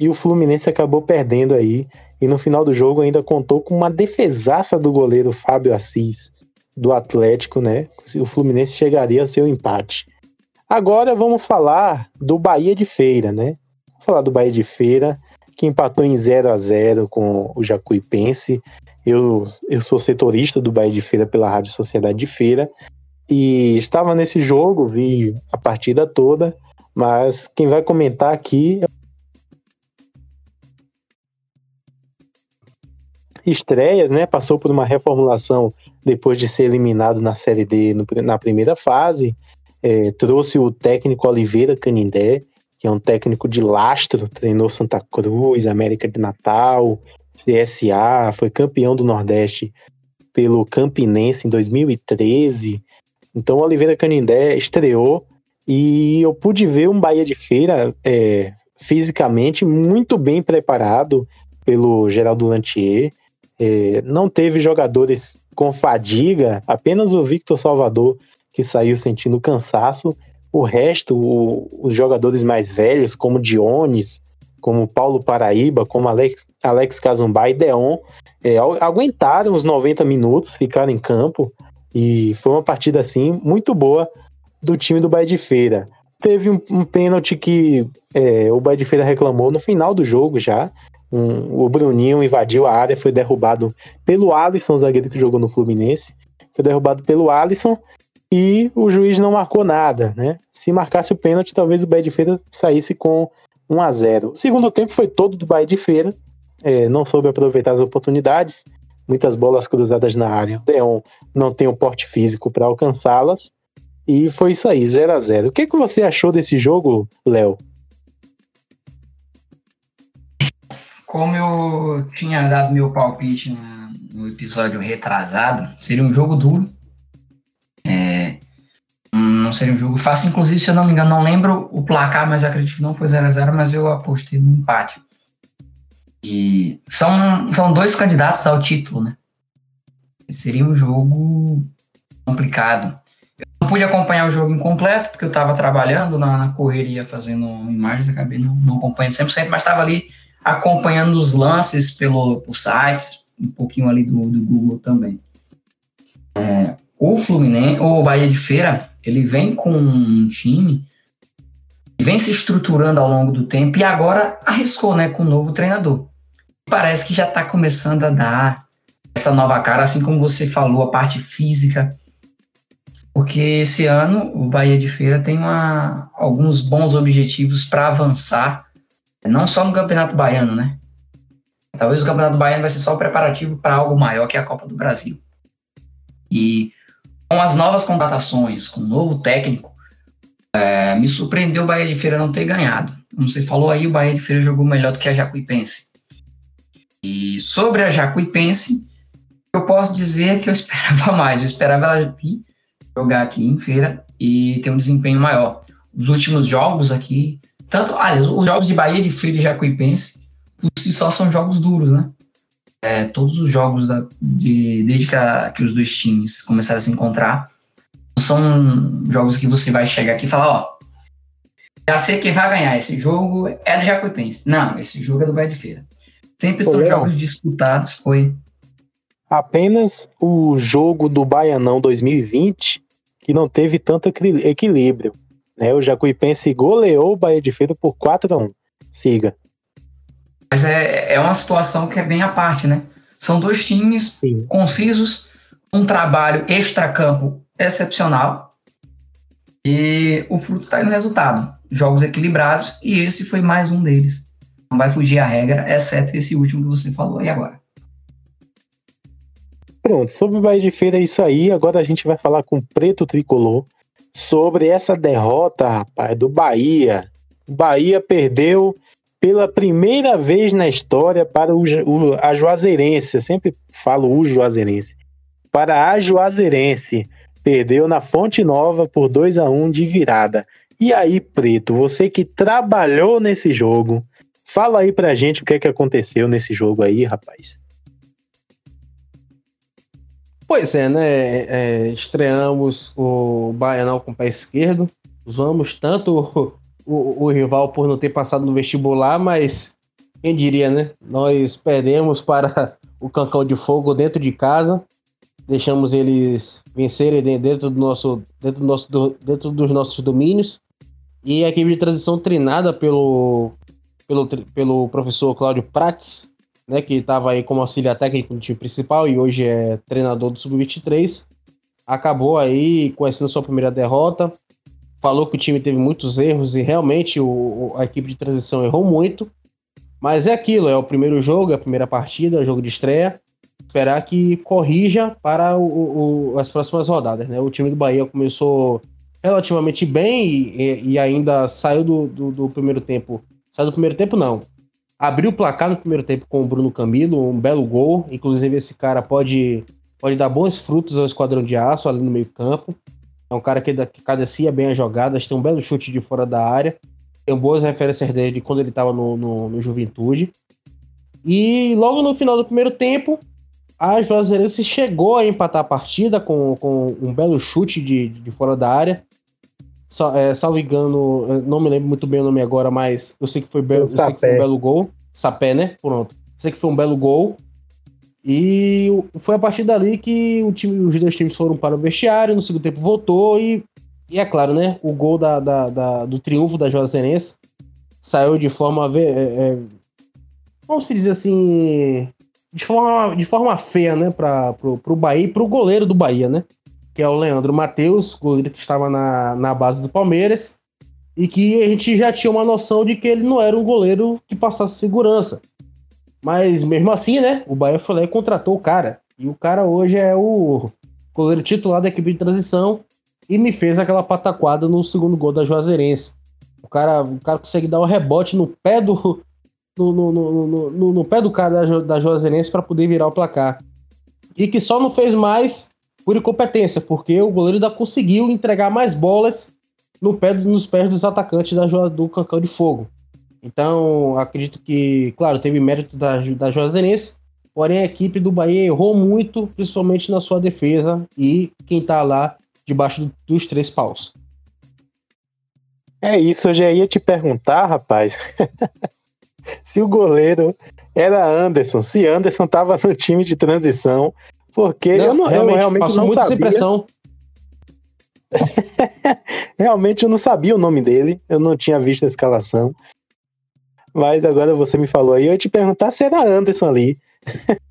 e o Fluminense acabou perdendo aí e no final do jogo ainda contou com uma defesaça do goleiro Fábio Assis, do Atlético, né? O Fluminense chegaria ao seu empate. Agora vamos falar do Bahia de Feira, né? Vamos falar do Bahia de Feira, que empatou em 0 a 0 com o Jacuipense. Eu, eu sou setorista do Bahia de Feira pela Rádio Sociedade de Feira e estava nesse jogo, vi a partida toda, mas quem vai comentar aqui é estreias, né? Passou por uma reformulação depois de ser eliminado na Série D no, na primeira fase. É, trouxe o técnico Oliveira Canindé, que é um técnico de lastro, treinou Santa Cruz, América de Natal, CSA, foi campeão do Nordeste pelo Campinense em 2013. Então, Oliveira Canindé estreou e eu pude ver um Bahia de Feira é, fisicamente muito bem preparado pelo Geraldo Lantier. É, não teve jogadores com fadiga, apenas o Victor Salvador que saiu sentindo cansaço. O resto, o, os jogadores mais velhos, como Dionis, como Paulo Paraíba, como Alex, Alex Cazumbá e Deon, é, aguentaram os 90 minutos, ficaram em campo e foi uma partida assim muito boa do time do Bahia de Feira. Teve um, um pênalti que é, o Bahia de Feira reclamou no final do jogo já, um, o Bruninho invadiu a área, foi derrubado pelo Alisson, zagueiro que jogou no Fluminense. Foi derrubado pelo Alisson e o juiz não marcou nada, né? Se marcasse o pênalti, talvez o Bahia de Feira saísse com 1 a 0 O segundo tempo foi todo do Bahia de Feira, é, não soube aproveitar as oportunidades, muitas bolas cruzadas na área. O Deon não tem o porte físico para alcançá-las. E foi isso aí, 0 a 0 O que, que você achou desse jogo, Léo? Como eu tinha dado meu palpite no episódio retrasado, seria um jogo duro. É, não seria um jogo fácil. Inclusive, se eu não me engano, não lembro o placar, mas acredito que não foi 0 a 0 mas eu apostei no empate. E são, são dois candidatos ao título, né? Seria um jogo complicado. Eu não pude acompanhar o jogo incompleto, porque eu estava trabalhando na, na, correria, fazendo imagens, acabei não, não acompanhando 100%, mas estava ali acompanhando os lances pelo, por sites, um pouquinho ali do, do Google também. É, o Fluminense, o Bahia de Feira, ele vem com um time vem se estruturando ao longo do tempo e agora arriscou, né, com o um novo treinador. Parece que já está começando a dar essa nova cara, assim como você falou, a parte física. Porque esse ano o Bahia de Feira tem uma, alguns bons objetivos para avançar, não só no Campeonato Baiano, né? Talvez o Campeonato Baiano vai ser só o preparativo para algo maior que a Copa do Brasil. E com as novas contratações, com o novo técnico, é, me surpreendeu o Bahia de Feira não ter ganhado. Como você falou aí, o Bahia de Feira jogou melhor do que a Jacuipense. E sobre a Jacuipense, eu posso dizer que eu esperava mais. Eu esperava ela jogar aqui em feira e ter um desempenho maior. Os últimos jogos aqui, tanto, aliás, os jogos de Bahia de Feira e Jacuipense, por si só são jogos duros, né? É, todos os jogos da, de, desde que, a, que os dois times começaram a se encontrar, são jogos que você vai chegar aqui e falar, ó, já sei quem vai ganhar, esse jogo é do Jacuipense. Não, esse jogo é do Bahia de Feira. Sempre Pô, são jogos disputados, foi. Apenas o jogo do Baianão 2020 que não teve tanto equilíbrio. Né? O Jacuipense goleou o Bahia de Feira por 4 a 1 Siga. Mas é, é uma situação que é bem à parte, né? São dois times Sim. concisos, um trabalho extra-campo excepcional. E o fruto está aí no resultado. Jogos equilibrados, e esse foi mais um deles. Não vai fugir a regra, exceto esse último que você falou aí agora. Pronto, sobre o Bahia de Feira é isso aí. Agora a gente vai falar com o Preto Tricolor sobre essa derrota, rapaz, do Bahia. O Bahia perdeu pela primeira vez na história para o, o, a Juazeirense. Eu sempre falo o Juazeirense. Para a Juazeirense. Perdeu na Fonte Nova por 2 a 1 de virada. E aí, Preto, você que trabalhou nesse jogo, fala aí pra gente o que é que aconteceu nesse jogo aí, rapaz. Pois é, né? É, estreamos o Baianal com o pé esquerdo. Usamos tanto o, o, rival por não ter passado no vestibular, mas quem diria, né? Nós perdemos para o Cancão de Fogo dentro de casa deixamos eles vencerem dentro do nosso, dentro do nosso, dentro dos nossos domínios. E a equipe de transição treinada pelo, pelo, pelo professor Cláudio Prates, né, que estava aí como auxiliar técnico do time principal e hoje é treinador do Sub-23, acabou aí conhecendo sua primeira derrota. Falou que o time teve muitos erros e realmente o, a equipe de transição errou muito. Mas é aquilo, é o primeiro jogo, é a primeira partida, é o jogo de estreia esperar que corrija para o, o, as próximas rodadas. Né? O time do Bahia começou relativamente bem e, e ainda saiu do, do, do, primeiro tempo. Saiu do primeiro tempo, não. Abriu o placar no primeiro tempo com o Bruno Camilo, um belo gol. Inclusive, esse cara pode, pode dar bons frutos ao esquadrão de aço ali no meio-campo. É um cara que, cadecia bem as jogadas, tem um belo chute de fora da área. Tem boas referências dele de quando ele estava no, no, no Juventude. E logo no final do primeiro tempo, a Juazeirense chegou a empatar a partida com, com um belo chute de, de fora da área. Sal, é, salvo engano, não me lembro muito bem o nome agora, mas eu sei que foi, belo, sei que foi um belo gol. Sapé, né? Pronto. Eu sei que foi um belo gol. E foi a partir dali que o time, os dois times foram para o vestiário, no segundo tempo voltou e, e é claro, né? O gol da, da, da do triunfo da Juazeirense saiu de forma. É, é, vamos se dizer assim de forma, de forma feia, né, para pro Bahia e pro goleiro do Bahia, né? Que é o Leandro Matheus, goleiro que estava na, na base do Palmeiras, e que a gente já tinha uma noção de que ele não era um goleiro que passasse segurança. Mas mesmo assim, né, o Bahia foi lá e contratou o cara. E o cara hoje é o goleiro titular da equipe de transição e me fez aquela pataquada no segundo gol da Juazeirense. O cara, o cara consegue dar um rebote no pé do, no, no, no, no, no pé do cara da, da Juazeirense para poder virar o placar. E que só não fez mais por incompetência, porque o goleiro ainda conseguiu entregar mais bolas no pé, nos pés dos atacantes da, do Cancão de Fogo. Então, acredito que, claro, teve mérito da, da Juazeirense, porém a equipe do Bahia errou muito, principalmente na sua defesa, e quem tá lá debaixo dos três paus. É isso, eu já ia te perguntar, rapaz, se o goleiro era Anderson, se Anderson tava no time de transição, porque não, eu, não, realmente, eu realmente não sabia. realmente eu não sabia o nome dele, eu não tinha visto a escalação. Mas agora você me falou aí, eu ia te perguntar se era Anderson ali.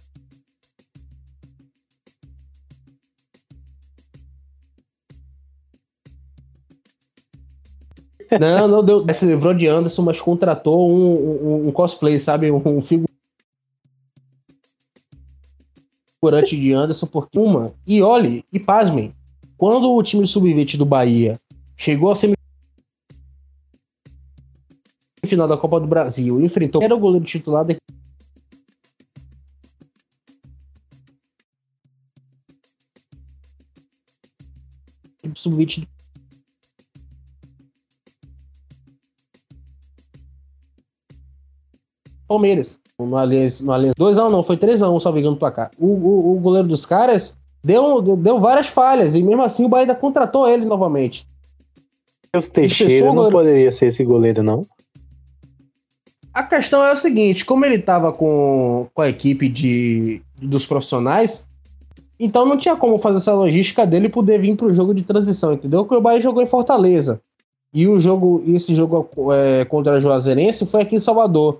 Não, não deu. Se livrou de Anderson, mas contratou um, um, um cosplay, sabe? Um, um figurante de Anderson, porque uma. E olhe, e pasmem, quando o time sub-20 do Bahia chegou a semifinal da Copa do Brasil e enfrentou era o goleiro titular da sub-20 Palmeiras. No Allianz, no Allianz 2x1 não, foi 3x1, só ligando pra cá. O, o, o, goleiro dos caras deu, deu, deu, várias falhas, e mesmo assim o Bahia contratou ele novamente. Os Teixeira não poderia ser esse goleiro, não? A questão é o seguinte, como ele tava com, com a equipe de, dos profissionais, então não tinha como fazer essa logística dele poder vir pro jogo de transição, entendeu? Porque o Bahia jogou em Fortaleza. E o jogo, esse jogo é, contra a Juazeirense foi aqui em Salvador.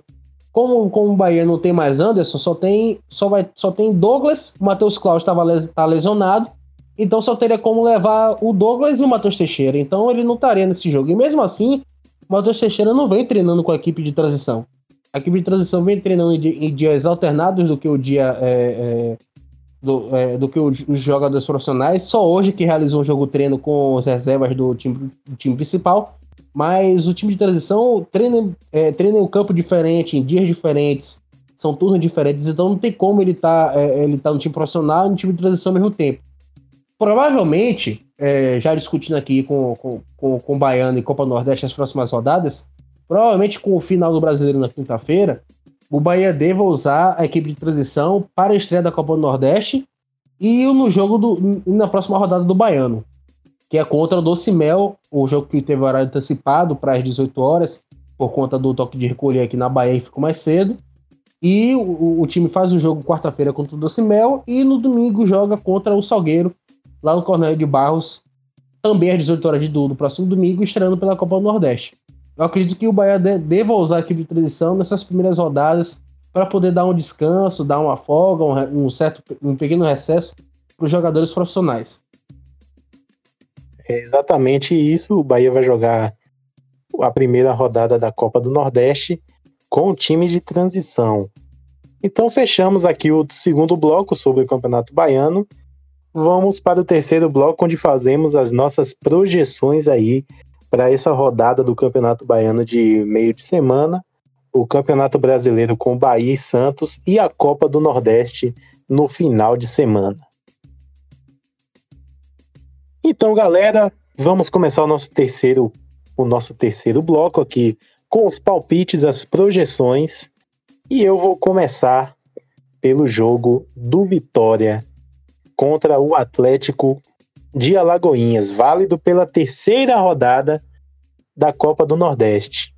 Como, como o Bahia não tem mais Anderson, só tem, só vai, só tem Douglas, o Matheus Claus estava les, tá lesionado, então só teria como levar o Douglas e o Matheus Teixeira. Então ele não estaria nesse jogo. E mesmo assim, o Matheus Teixeira não vem treinando com a equipe de transição. A equipe de transição vem treinando em, dias alternados do que o dia é, é, do, é, do, que os, os jogadores profissionais. Só hoje que realizou um jogo treino com as reservas do time, do time principal. Mas o time de transição treina, é, treina em um campo diferente, em dias diferentes, são turnos diferentes, então não tem como ele tá, é, ele tá no time profissional e no time de transição ao mesmo tempo. Provavelmente, é, já discutindo aqui com, com, com, com o Baiano e Copa Nordeste as próximas rodadas, provavelmente com o final do Brasileiro na quinta-feira, o Bahia deva usar a equipe de transição para a estreia da Copa do Nordeste e no jogo do, na próxima rodada do Baiano que é contra o Docimel, o jogo que teve horário antecipado para as 18 horas, por conta do toque de recolher aqui na Bahia e ficou mais cedo. E o, o time faz o jogo quarta-feira contra o Docimel e no domingo joga contra o Salgueiro, lá no Cornélio de Barros, também às 18 horas de do, próximo domingo, estreando pela Copa do Nordeste. Eu acredito que o Bahia de, deva usar aqui de transição nessas primeiras rodadas para poder dar um descanso, dar uma folga, um, um certo, um pequeno recesso para os jogadores profissionais. É exatamente isso. O Bahia vai jogar a primeira rodada da Copa do Nordeste com o time de transição. Então fechamos aqui o segundo bloco sobre o Campeonato Baiano. Vamos para o terceiro bloco onde fazemos as nossas projeções aí para essa rodada do Campeonato Baiano de meio de semana, o Campeonato Brasileiro com Bahia e Santos e a Copa do Nordeste no final de semana. Então, galera, vamos começar o nosso terceiro, o nosso terceiro bloco aqui com os palpites, as projeções. E eu vou começar pelo jogo do Vitória contra o Atlético de Alagoinhas, válido pela terceira rodada da Copa do Nordeste.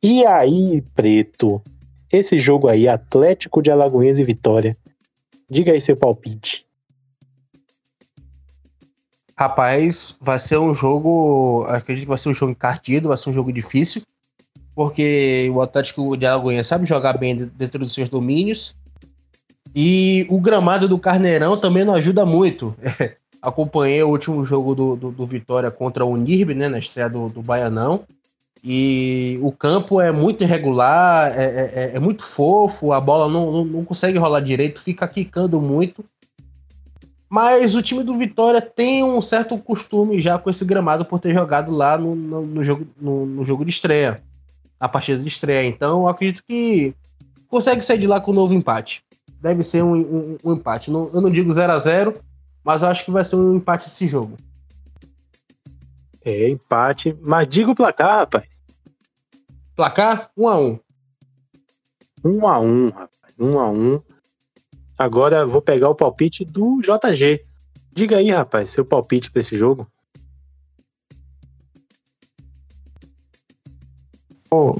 E aí, Preto, esse jogo aí, Atlético de Alagoinhas e Vitória. Diga aí seu palpite. Rapaz, vai ser um jogo. Acredito que vai ser um jogo encardido, vai ser um jogo difícil. Porque o Atlético de Alagoinha sabe jogar bem dentro dos seus domínios. E o gramado do Carneirão também não ajuda muito. Acompanhei o último jogo do, do, do, Vitória contra o Nirbe, né? Na estreia do, do Baianão. E o campo é muito irregular, é, é, é, é muito fofo, a bola não, não, não consegue rolar direito, fica quicando muito. Mas o time do Vitória tem um certo costume já com esse gramado por ter jogado lá no, no, no jogo, no, no, jogo de estreia, a partida de estreia. Então, eu acredito que consegue sair de lá com um novo empate. Deve ser um, um, um empate. Não, eu não digo 0 a 0 mas eu acho que vai ser um empate esse jogo. É, empate. Mas diga o placar, rapaz. Placar? 1 a 1 1 a 1 rapaz. 1 a 1 Agora vou pegar o palpite do JG. Diga aí, rapaz, seu palpite para esse jogo. Pô,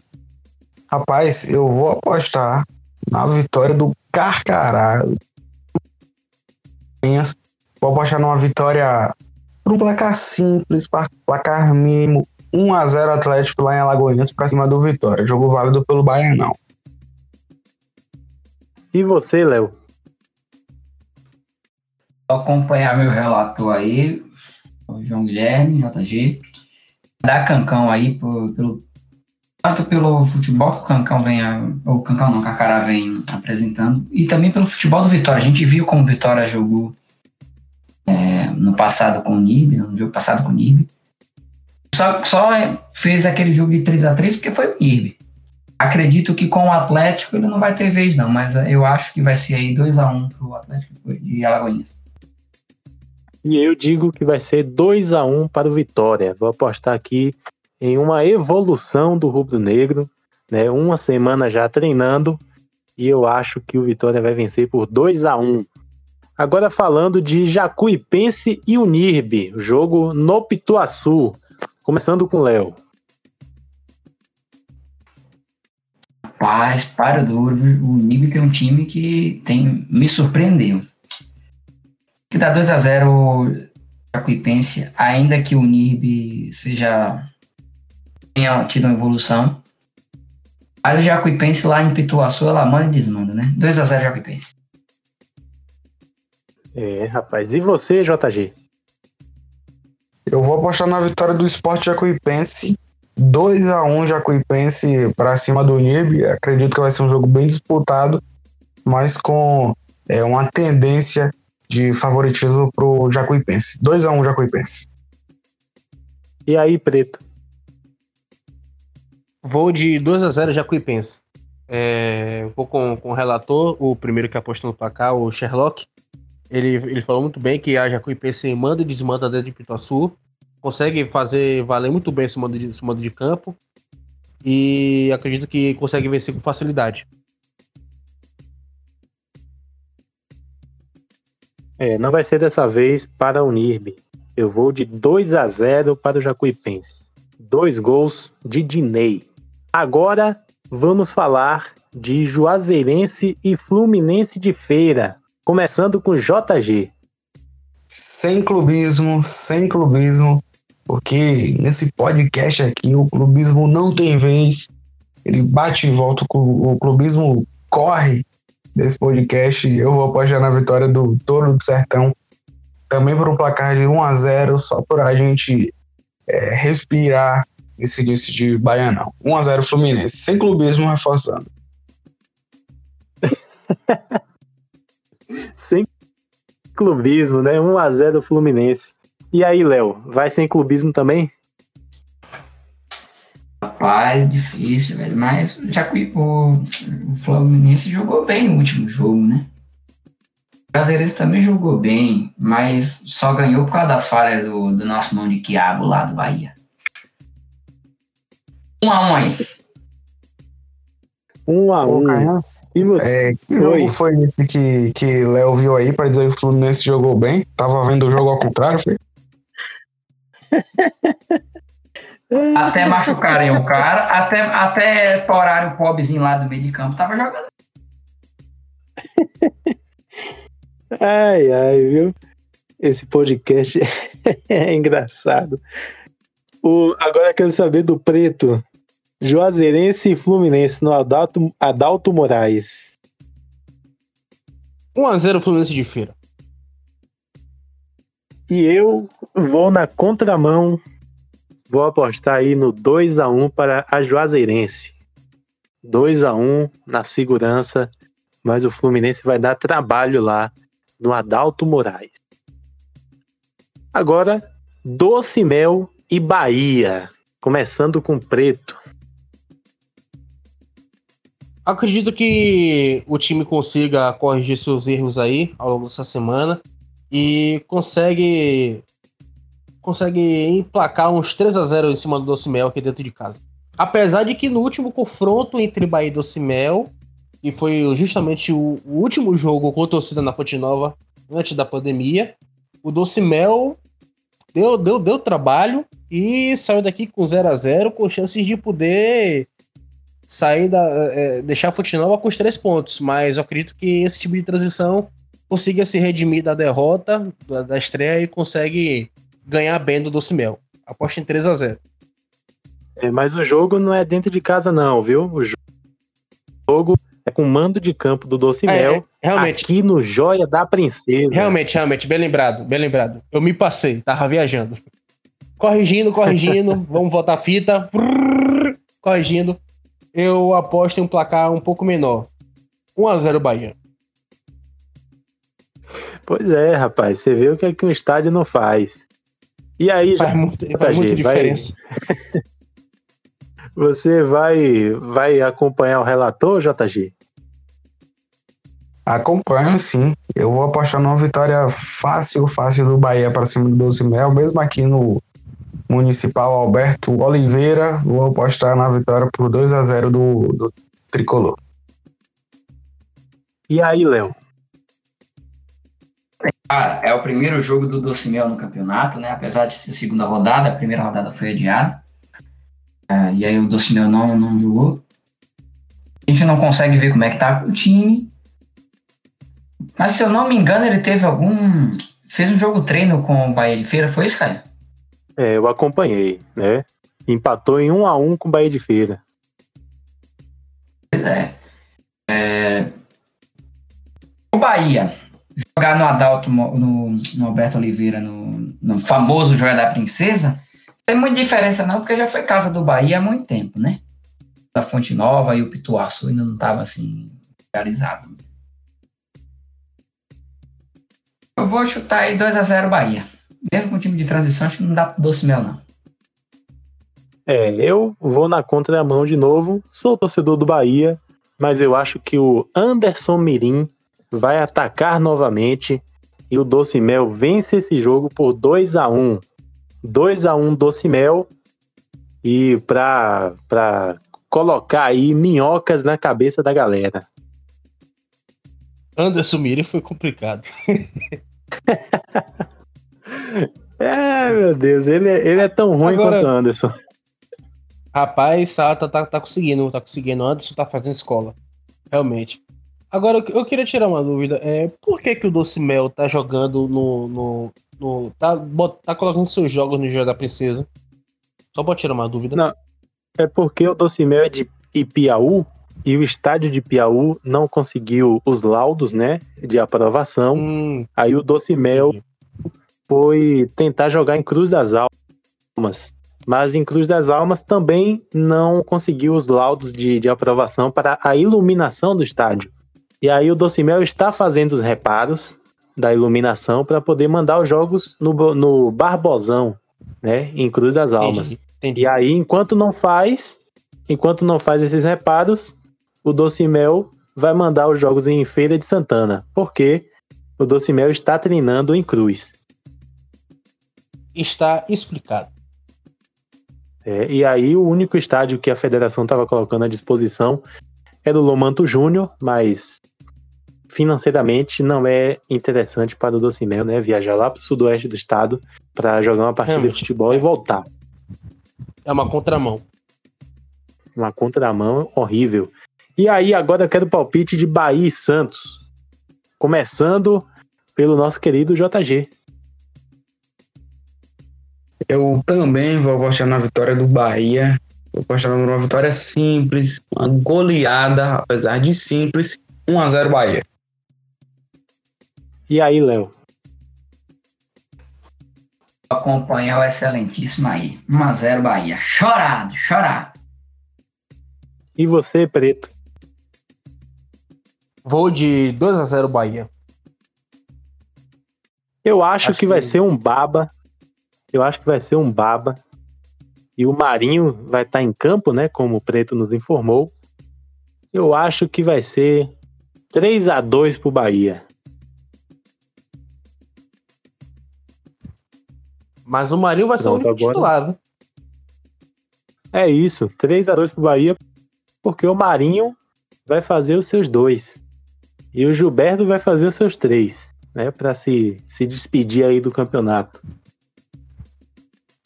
rapaz, eu vou apostar na vitória do Carcará. Vou apostar numa vitória por um placar simples, placar mínimo, 1x0 Atlético lá em Alagoinhas para cima do Vitória. Jogo válido pelo Baianão. E você, Léo? Vou acompanhar meu relator aí, o João Guilherme, JG. Dar cancão aí por, pelo, tanto pelo futebol que o Cancão vem, ou Cancão não, Cacará vem apresentando, e também pelo futebol do Vitória. A gente viu como o Vitória jogou é, no passado com o NIB, no jogo passado com o NIB. Só, só fez aquele jogo de 3 a 3 porque foi o NIB. Acredito que com o Atlético ele não vai ter vez, não, mas eu acho que vai ser aí 2 a 1 pro Atlético de Alagoinhas. E eu digo que vai ser 2 a 1 para o Vitória. Vou apostar aqui em uma evolução do rubro negro, né? Uma semana já treinando e eu acho que o Vitória vai vencer por 2 a 1. Agora falando de Jacuipense e Unirbe, o jogo no Pituaçu, começando com o Léo. Paz, para duro, o Unirbe tem um time que tem me surpreendeu. Que dá 2 a 0 Jacuipense, ainda que o Unirbe seja tenha tido uma evolução. Aí o Jacuipense lá em Pituaçu, ela manda e desmanda, né? 2x0 Jacuipense. É, rapaz. E você, JG? Eu vou apostar na vitória do Esporte Jacuipense. 2x1 Jacuipense para cima do NIB. Acredito que vai ser um jogo bem disputado, mas com é, uma tendência de favoritismo pro Jacuipense. 2x1 Jacuipense. E aí, Preto? Vou de 2 a 0 Jacuipense. É, pouco com, com o relator, o primeiro que apostou no placar, o Sherlock. Ele, ele falou muito bem que a Jacuipense manda e desmanda dentro de Pituaçu. Consegue fazer valer muito bem esse modo de, esse de campo. E acredito que consegue vencer com facilidade. É, não vai ser dessa vez para o NIRB. Eu vou de 2 a 0 para o Jacuipense. Dois gols de Dinei. Agora vamos falar de Juazeirense e Fluminense de Feira, começando com JG. Sem clubismo, sem clubismo, porque nesse podcast aqui o clubismo não tem vez. Ele bate e volta, o clubismo corre desse podcast. Eu vou apostar na vitória do Toro do Sertão, também por um placar de 1 a 0 só para a gente é, respirar esse início de Baianão. 1x0 Fluminense, sem clubismo reforçando. sem clubismo, né? 1x0 Fluminense. E aí, Léo, vai sem clubismo também? Rapaz, difícil, velho. Mas já o, o Fluminense jogou bem no último jogo, né? O Caseires também jogou bem, mas só ganhou por causa das falhas do, do nosso mão de quiabo lá do Bahia. Um a um aí. Um a um. E você? É, que jogo foi esse que, que Léo viu aí para dizer que o Fluminense jogou bem? Tava vendo o jogo ao contrário, foi? até machucarem o cara, até, até torar o pobrezinho lá do meio de campo, tava jogando. Ai, ai, viu? Esse podcast é engraçado. O, agora eu quero saber do Preto. Juazeirense e Fluminense no Adalto, Adalto Moraes. 1x0 Fluminense de feira. E eu vou na contramão. Vou apostar aí no 2 x 1 para a Juazeirense. 2 x 1 na segurança, mas o Fluminense vai dar trabalho lá no Adalto Moraes. Agora, Doce Mel e Bahia, começando com Preto. Acredito que o time consiga corrigir seus erros aí ao longo dessa semana e consegue consegue emplacar uns 3 a 0 em cima do Docimel aqui dentro de casa. Apesar de que no último confronto entre Bahia e Docimel, e foi justamente o, último jogo com torcida na Fonte Nova antes da pandemia, o Doce Mel deu, deu, deu trabalho e saiu daqui com 0 a 0 com chances de poder sair da. É, deixar a Fonte com os três pontos. Mas eu acredito que esse tipo de transição consiga se redimir da derrota, da, da estreia e consegue ganhar bem do Doce Mel. Aposta em 3 a 0 é, Mas o jogo não é dentro de casa, não, viu? O jogo é com mando de campo do Doce é, Mel. É, realmente. Aqui no Joia da Princesa. Realmente, realmente, bem lembrado, bem lembrado. Eu me passei, tava viajando. Corrigindo, corrigindo, vamos voltar a fita. corrigindo. Eu aposto em um placar um pouco menor. 1x0 Bahia. Pois é, rapaz. Você vê o que, é que um estádio não faz. E aí, faz, já, muito, faz muita diferença. Vai... Você vai, vai acompanhar o relator, JG? Acompanho, sim. Eu vou apostar numa vitória fácil, fácil do Bahia para cima do Doce Mel, mesmo aqui no Municipal Alberto Oliveira. Vou apostar na vitória por 2 a 0 do, do Tricolor. E aí, Léo? Cara, é o primeiro jogo do Doce Mel no campeonato, né? Apesar de ser segunda rodada, a primeira rodada foi adiada. É, e aí o Doce Mel não, não jogou. A gente não consegue ver como é que tá o time. Mas se eu não me engano, ele teve algum. Fez um jogo treino com o Bahia de Feira, foi isso, Caio? É, eu acompanhei, né? Empatou em 1 a 1 com o Bahia de Feira. Pois é. é... O Bahia jogar no Adalto, no, no Alberto Oliveira, no, no famoso Joia da Princesa, tem muita diferença não, porque já foi casa do Bahia há muito tempo, né? Da Fonte Nova e o Pituaçu ainda não estava assim realizado. Eu vou chutar aí 2 a 0 Bahia. Mesmo com o time de transição, acho que não dá pro doce mel, não. É, eu vou na contramão de novo. Sou torcedor do Bahia, mas eu acho que o Anderson Mirim vai atacar novamente e o Doce Mel vence esse jogo por 2 a 1 2 a 1 Doce Mel e para colocar aí minhocas na cabeça da galera. Anderson Miri foi complicado. é, meu Deus, ele, é, ele é tão ruim Agora, quanto Anderson. Rapaz, tá, tá, tá, tá conseguindo, tá conseguindo. Anderson tá fazendo escola. Realmente. Agora, eu queria tirar uma dúvida. É, por que, que o Doce Mel tá jogando no. no, no tá, tá colocando seus jogos no Jogo da Princesa? Só pode tirar uma dúvida. Não. É porque o Doce Mel é de Ipiaú e o estádio de Piauí não conseguiu os laudos, né, de aprovação. Hum. Aí o Doce Mel foi tentar jogar em Cruz das Almas. Mas em Cruz das Almas também não conseguiu os laudos de, de aprovação para a iluminação do estádio. E aí o Docimel está fazendo os reparos da iluminação para poder mandar os jogos no, no Barbosão, né, em Cruz das Almas. Entendi, entendi. E aí, enquanto não faz, enquanto não faz esses reparos, o Docimel vai mandar os jogos em Feira de Santana, porque o Docimel está treinando em Cruz. Está explicado. É, e aí o único estádio que a federação estava colocando à disposição era o Lomanto Júnior, mas financeiramente não é interessante para o Docimel, né? Viajar lá para o sudoeste do estado para jogar uma partida Realmente. de futebol é. e voltar. É uma contramão. Uma contramão horrível. E aí, agora eu quero palpite de Bahia e Santos. Começando pelo nosso querido JG. Eu também vou apostar na vitória do Bahia. Vou apostar numa vitória simples, uma goleada, apesar de simples, 1x0 Bahia. E aí, Léo? Acompanhar o excelentíssimo aí. 1x0 Bahia. Chorado, chorado. E você, Preto? Vou de 2x0 Bahia. Eu acho, acho que, que vai ser um baba. Eu acho que vai ser um baba. E o Marinho vai estar tá em campo, né? Como o Preto nos informou. Eu acho que vai ser 3 a 2 pro Bahia. Mas o Marinho vai ser o único titular, né? É isso, 3 a 2 pro Bahia, porque o Marinho vai fazer os seus dois. E o Gilberto vai fazer os seus três. né, para se, se despedir aí do campeonato.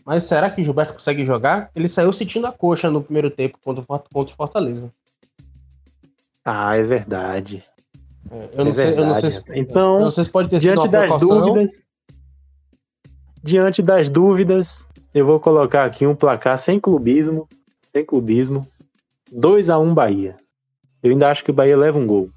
Mas será que Gilberto consegue jogar? Ele saiu sentindo a coxa no primeiro tempo contra, o Fortaleza. Ah, é verdade. É, eu, não é sei, verdade. eu não sei se, então, não sei se pode ter diante sido das dúvidas, diante das dúvidas, eu vou colocar aqui um placar sem clubismo, sem clubismo, 2 a 1 Bahia. Eu ainda acho que o Bahia leva um gol.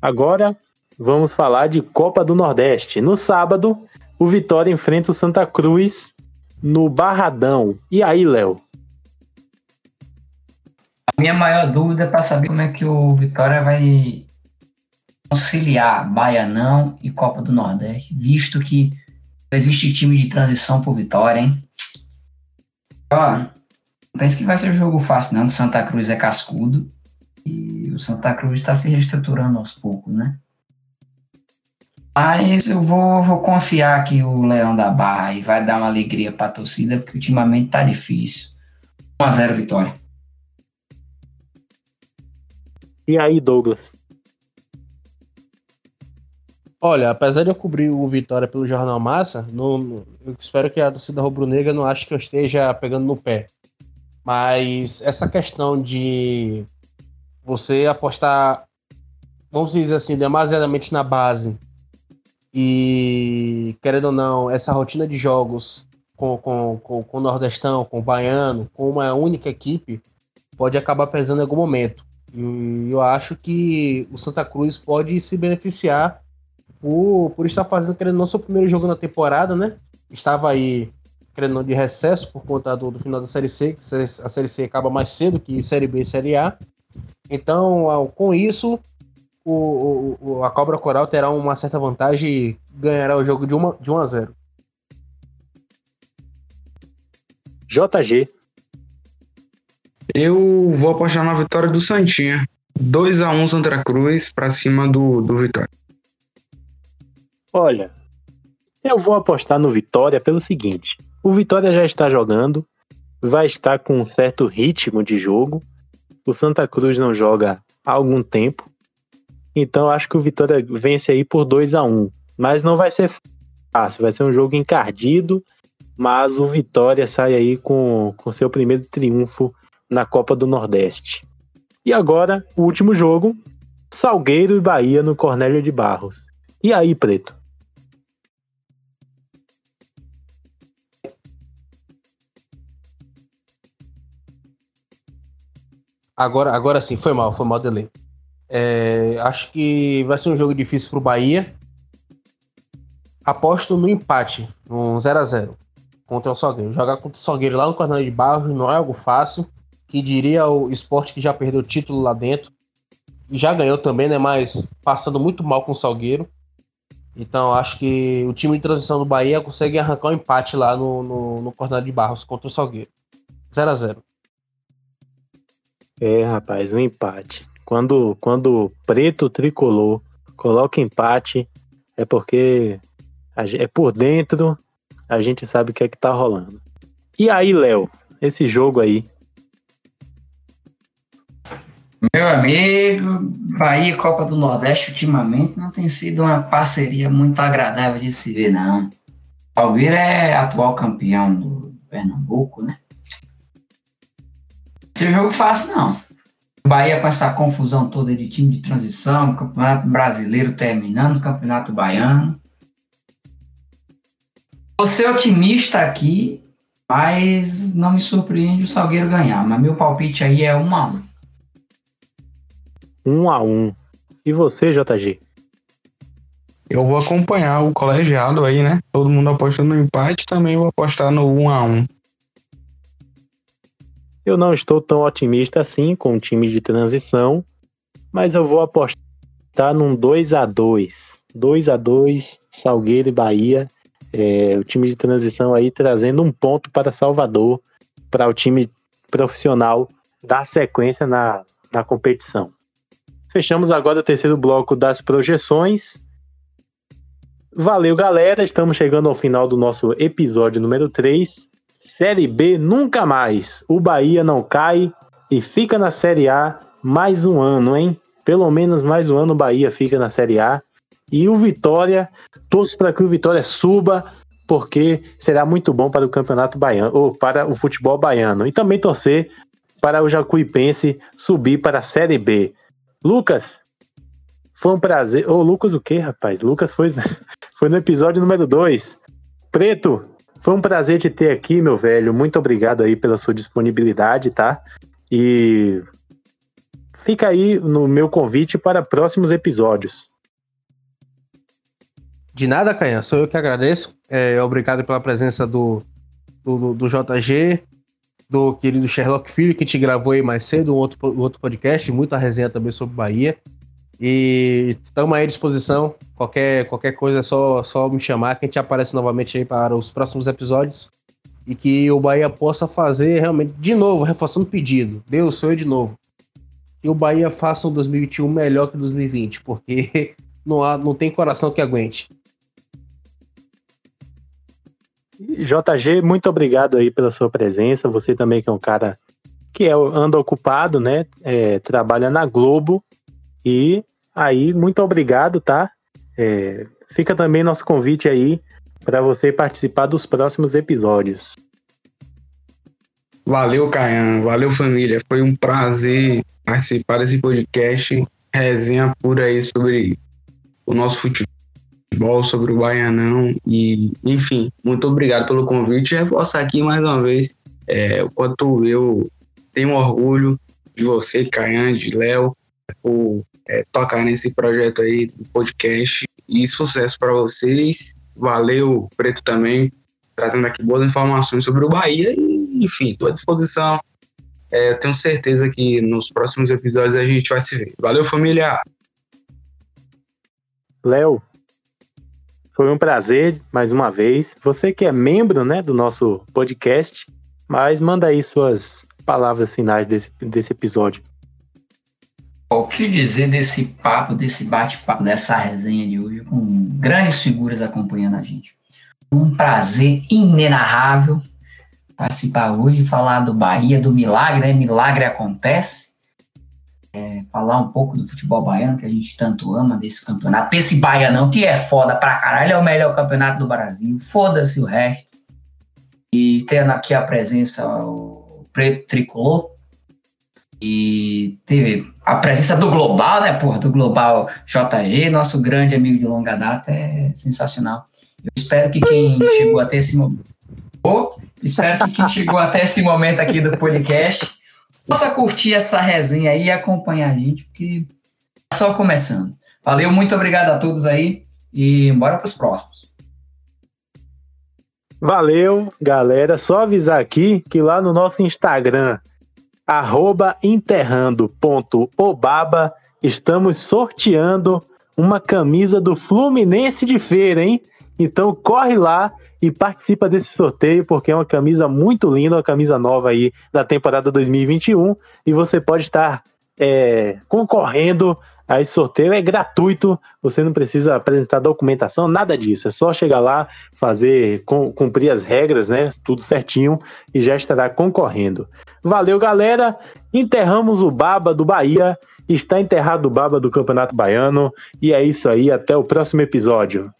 Agora, vamos falar de Copa do Nordeste. No sábado, o Vitória enfrenta o Santa Cruz no Barradão. E aí, Léo? A minha maior dúvida é para saber como é que o Vitória vai conciliar Baianão e Copa do Nordeste, visto que existe time de transição por Vitória, hein? Ó, não pense que vai ser um jogo fácil, não. O Santa Cruz é cascudo e o Santa Cruz está se reestruturando aos poucos, né? Mas eu vou, vou confiar que o Leão da Barra e vai dar uma alegria para a torcida, porque ultimamente tá difícil. 1x0 vitória. E aí, Douglas? Olha, apesar de eu cobrir o Vitória pelo Jornal Massa, não, eu espero que a torcida rubro-negra não ache que eu esteja pegando no pé. Mas essa questão de você apostar, vamos dizer assim, demasiadamente na base e, querendo ou não, essa rotina de jogos com, com, com, com o Nordestão, com o Baiano, com uma única equipe, pode acabar pesando em algum momento. E eu acho que o Santa Cruz pode se beneficiar por, por estar fazendo, querendo não, seu primeiro jogo na temporada, né? Estava aí, querendo não, de recesso por conta do, do final da Série C, que a Série C acaba mais cedo que Série B e Série A. Então, com isso, o, o, a Cobra Coral terá uma certa vantagem e ganhará o jogo de, uma, de 1 a 0. JG. Eu vou apostar na vitória do Santinha. 2 a 1 Santa Cruz para cima do, do Vitória. Olha, eu vou apostar no Vitória pelo seguinte: o Vitória já está jogando, vai estar com um certo ritmo de jogo. O Santa Cruz não joga há algum tempo. Então acho que o Vitória vence aí por 2 a 1 Mas não vai ser fácil, vai ser um jogo encardido. Mas o Vitória sai aí com, com seu primeiro triunfo na Copa do Nordeste. E agora, o último jogo: Salgueiro e Bahia no Cornélio de Barros. E aí, Preto? Agora, agora sim, foi mal, foi mal delay. É, acho que vai ser um jogo difícil para o Bahia. Aposto no empate, um 0 a 0 contra o Salgueiro. Jogar contra o Salgueiro lá no Cornélio de Barros não é algo fácil. Que diria o esporte que já perdeu o título lá dentro. E já ganhou também, né? Mas passando muito mal com o Salgueiro. Então acho que o time de transição do Bahia consegue arrancar um empate lá no, no, no Cornélio de Barros contra o Salgueiro. 0 a 0 É, rapaz, um empate. Quando, quando preto tricolor coloca empate, é porque é por dentro a gente sabe o que é que tá rolando. E aí, Léo, esse jogo aí? Meu amigo, Bahia Copa do Nordeste ultimamente não tem sido uma parceria muito agradável de se ver, não. Palmeiras é atual campeão do Pernambuco, né? Esse jogo fácil, não. Bahia com essa confusão toda de time de transição, Campeonato Brasileiro terminando, Campeonato Baiano. Vou ser otimista aqui, mas não me surpreende o Salgueiro ganhar. Mas meu palpite aí é 1 um a 1 1 um a 1 E você, JG? Eu vou acompanhar o colegiado aí, né? Todo mundo apostando no empate, também vou apostar no 1 a 1 eu não estou tão otimista assim com o time de transição, mas eu vou apostar num 2 a 2 2 a 2 Salgueiro e Bahia. É, o time de transição aí trazendo um ponto para Salvador, para o time profissional dar sequência na, na competição. Fechamos agora o terceiro bloco das projeções. Valeu, galera. Estamos chegando ao final do nosso episódio número 3. Série B nunca mais. O Bahia não cai e fica na Série A mais um ano, hein? Pelo menos mais um ano o Bahia fica na Série A. E o Vitória, torço para que o Vitória suba, porque será muito bom para o Campeonato Baiano, ou para o futebol baiano. E também torcer para o Jacuipense subir para a Série B. Lucas, foi um prazer. Ô, Lucas, o quê, rapaz? Lucas foi, foi no episódio número 2. Preto, foi um prazer te ter aqui, meu velho. Muito obrigado aí pela sua disponibilidade, tá? E fica aí no meu convite para próximos episódios. De nada, Canha. Sou eu que agradeço. É, obrigado pela presença do, do, do, JG, do querido Sherlock Filho, que te gravou aí mais cedo, um outro, um outro podcast, muita resenha também sobre Bahia. E estamos aí à disposição. Qualquer, qualquer coisa é só, só me chamar que a gente aparece novamente aí para os próximos episódios. E que o Bahia possa fazer realmente, de novo, reforçando o pedido. Deus, sou eu de novo. Que o Bahia faça um 2021 melhor que 2020, porque não, há, não tem coração que aguente. JG, muito obrigado aí pela sua presença. Você também que é um cara que é, anda ocupado, né? É, trabalha na Globo e Aí, muito obrigado, tá? É, fica também nosso convite aí para você participar dos próximos episódios. Valeu, Caian. Valeu, família. Foi um prazer participar desse podcast. Resenha pura aí sobre o nosso futebol, sobre o Baianão. E, enfim, muito obrigado pelo convite. Reforçar aqui mais uma vez é, o quanto eu tenho orgulho de você, Caian, de Léo, por é, tocar nesse projeto aí do podcast. E sucesso para vocês. Valeu, Preto, também, trazendo aqui boas informações sobre o Bahia. E, enfim, estou à disposição. É, tenho certeza que nos próximos episódios a gente vai se ver. Valeu, família! Léo, foi um prazer mais uma vez. Você que é membro né, do nosso podcast, mas manda aí suas palavras finais desse, desse episódio. O que dizer desse papo, desse bate-papo, dessa resenha de hoje, com grandes figuras acompanhando a gente. Um prazer inenarrável participar hoje, falar do Bahia, do milagre, né? Milagre acontece. É, falar um pouco do futebol baiano, que a gente tanto ama, desse campeonato, desse baianão, que é foda pra caralho, é o melhor campeonato do Brasil, foda-se o resto. E tendo aqui a presença, o Preto Tricolor, e teve a presença do Global, né, porra, do Global JG, nosso grande amigo de longa data, é sensacional. Eu espero que quem chegou até esse momento. Oh, espero que quem chegou até esse momento aqui do podcast possa curtir essa resenha aí e acompanhar a gente, porque é só começando. Valeu, muito obrigado a todos aí e bora para os próximos. Valeu, galera. Só avisar aqui que lá no nosso Instagram arroba enterrando.obaba, estamos sorteando uma camisa do Fluminense de feira, hein? Então corre lá e participa desse sorteio, porque é uma camisa muito linda, uma camisa nova aí da temporada 2021, e você pode estar é, concorrendo a esse sorteio. É gratuito, você não precisa apresentar documentação, nada disso. É só chegar lá, fazer, cumprir as regras, né? Tudo certinho, e já estará concorrendo. Valeu, galera. Enterramos o Baba do Bahia. Está enterrado o Baba do Campeonato Baiano. E é isso aí. Até o próximo episódio.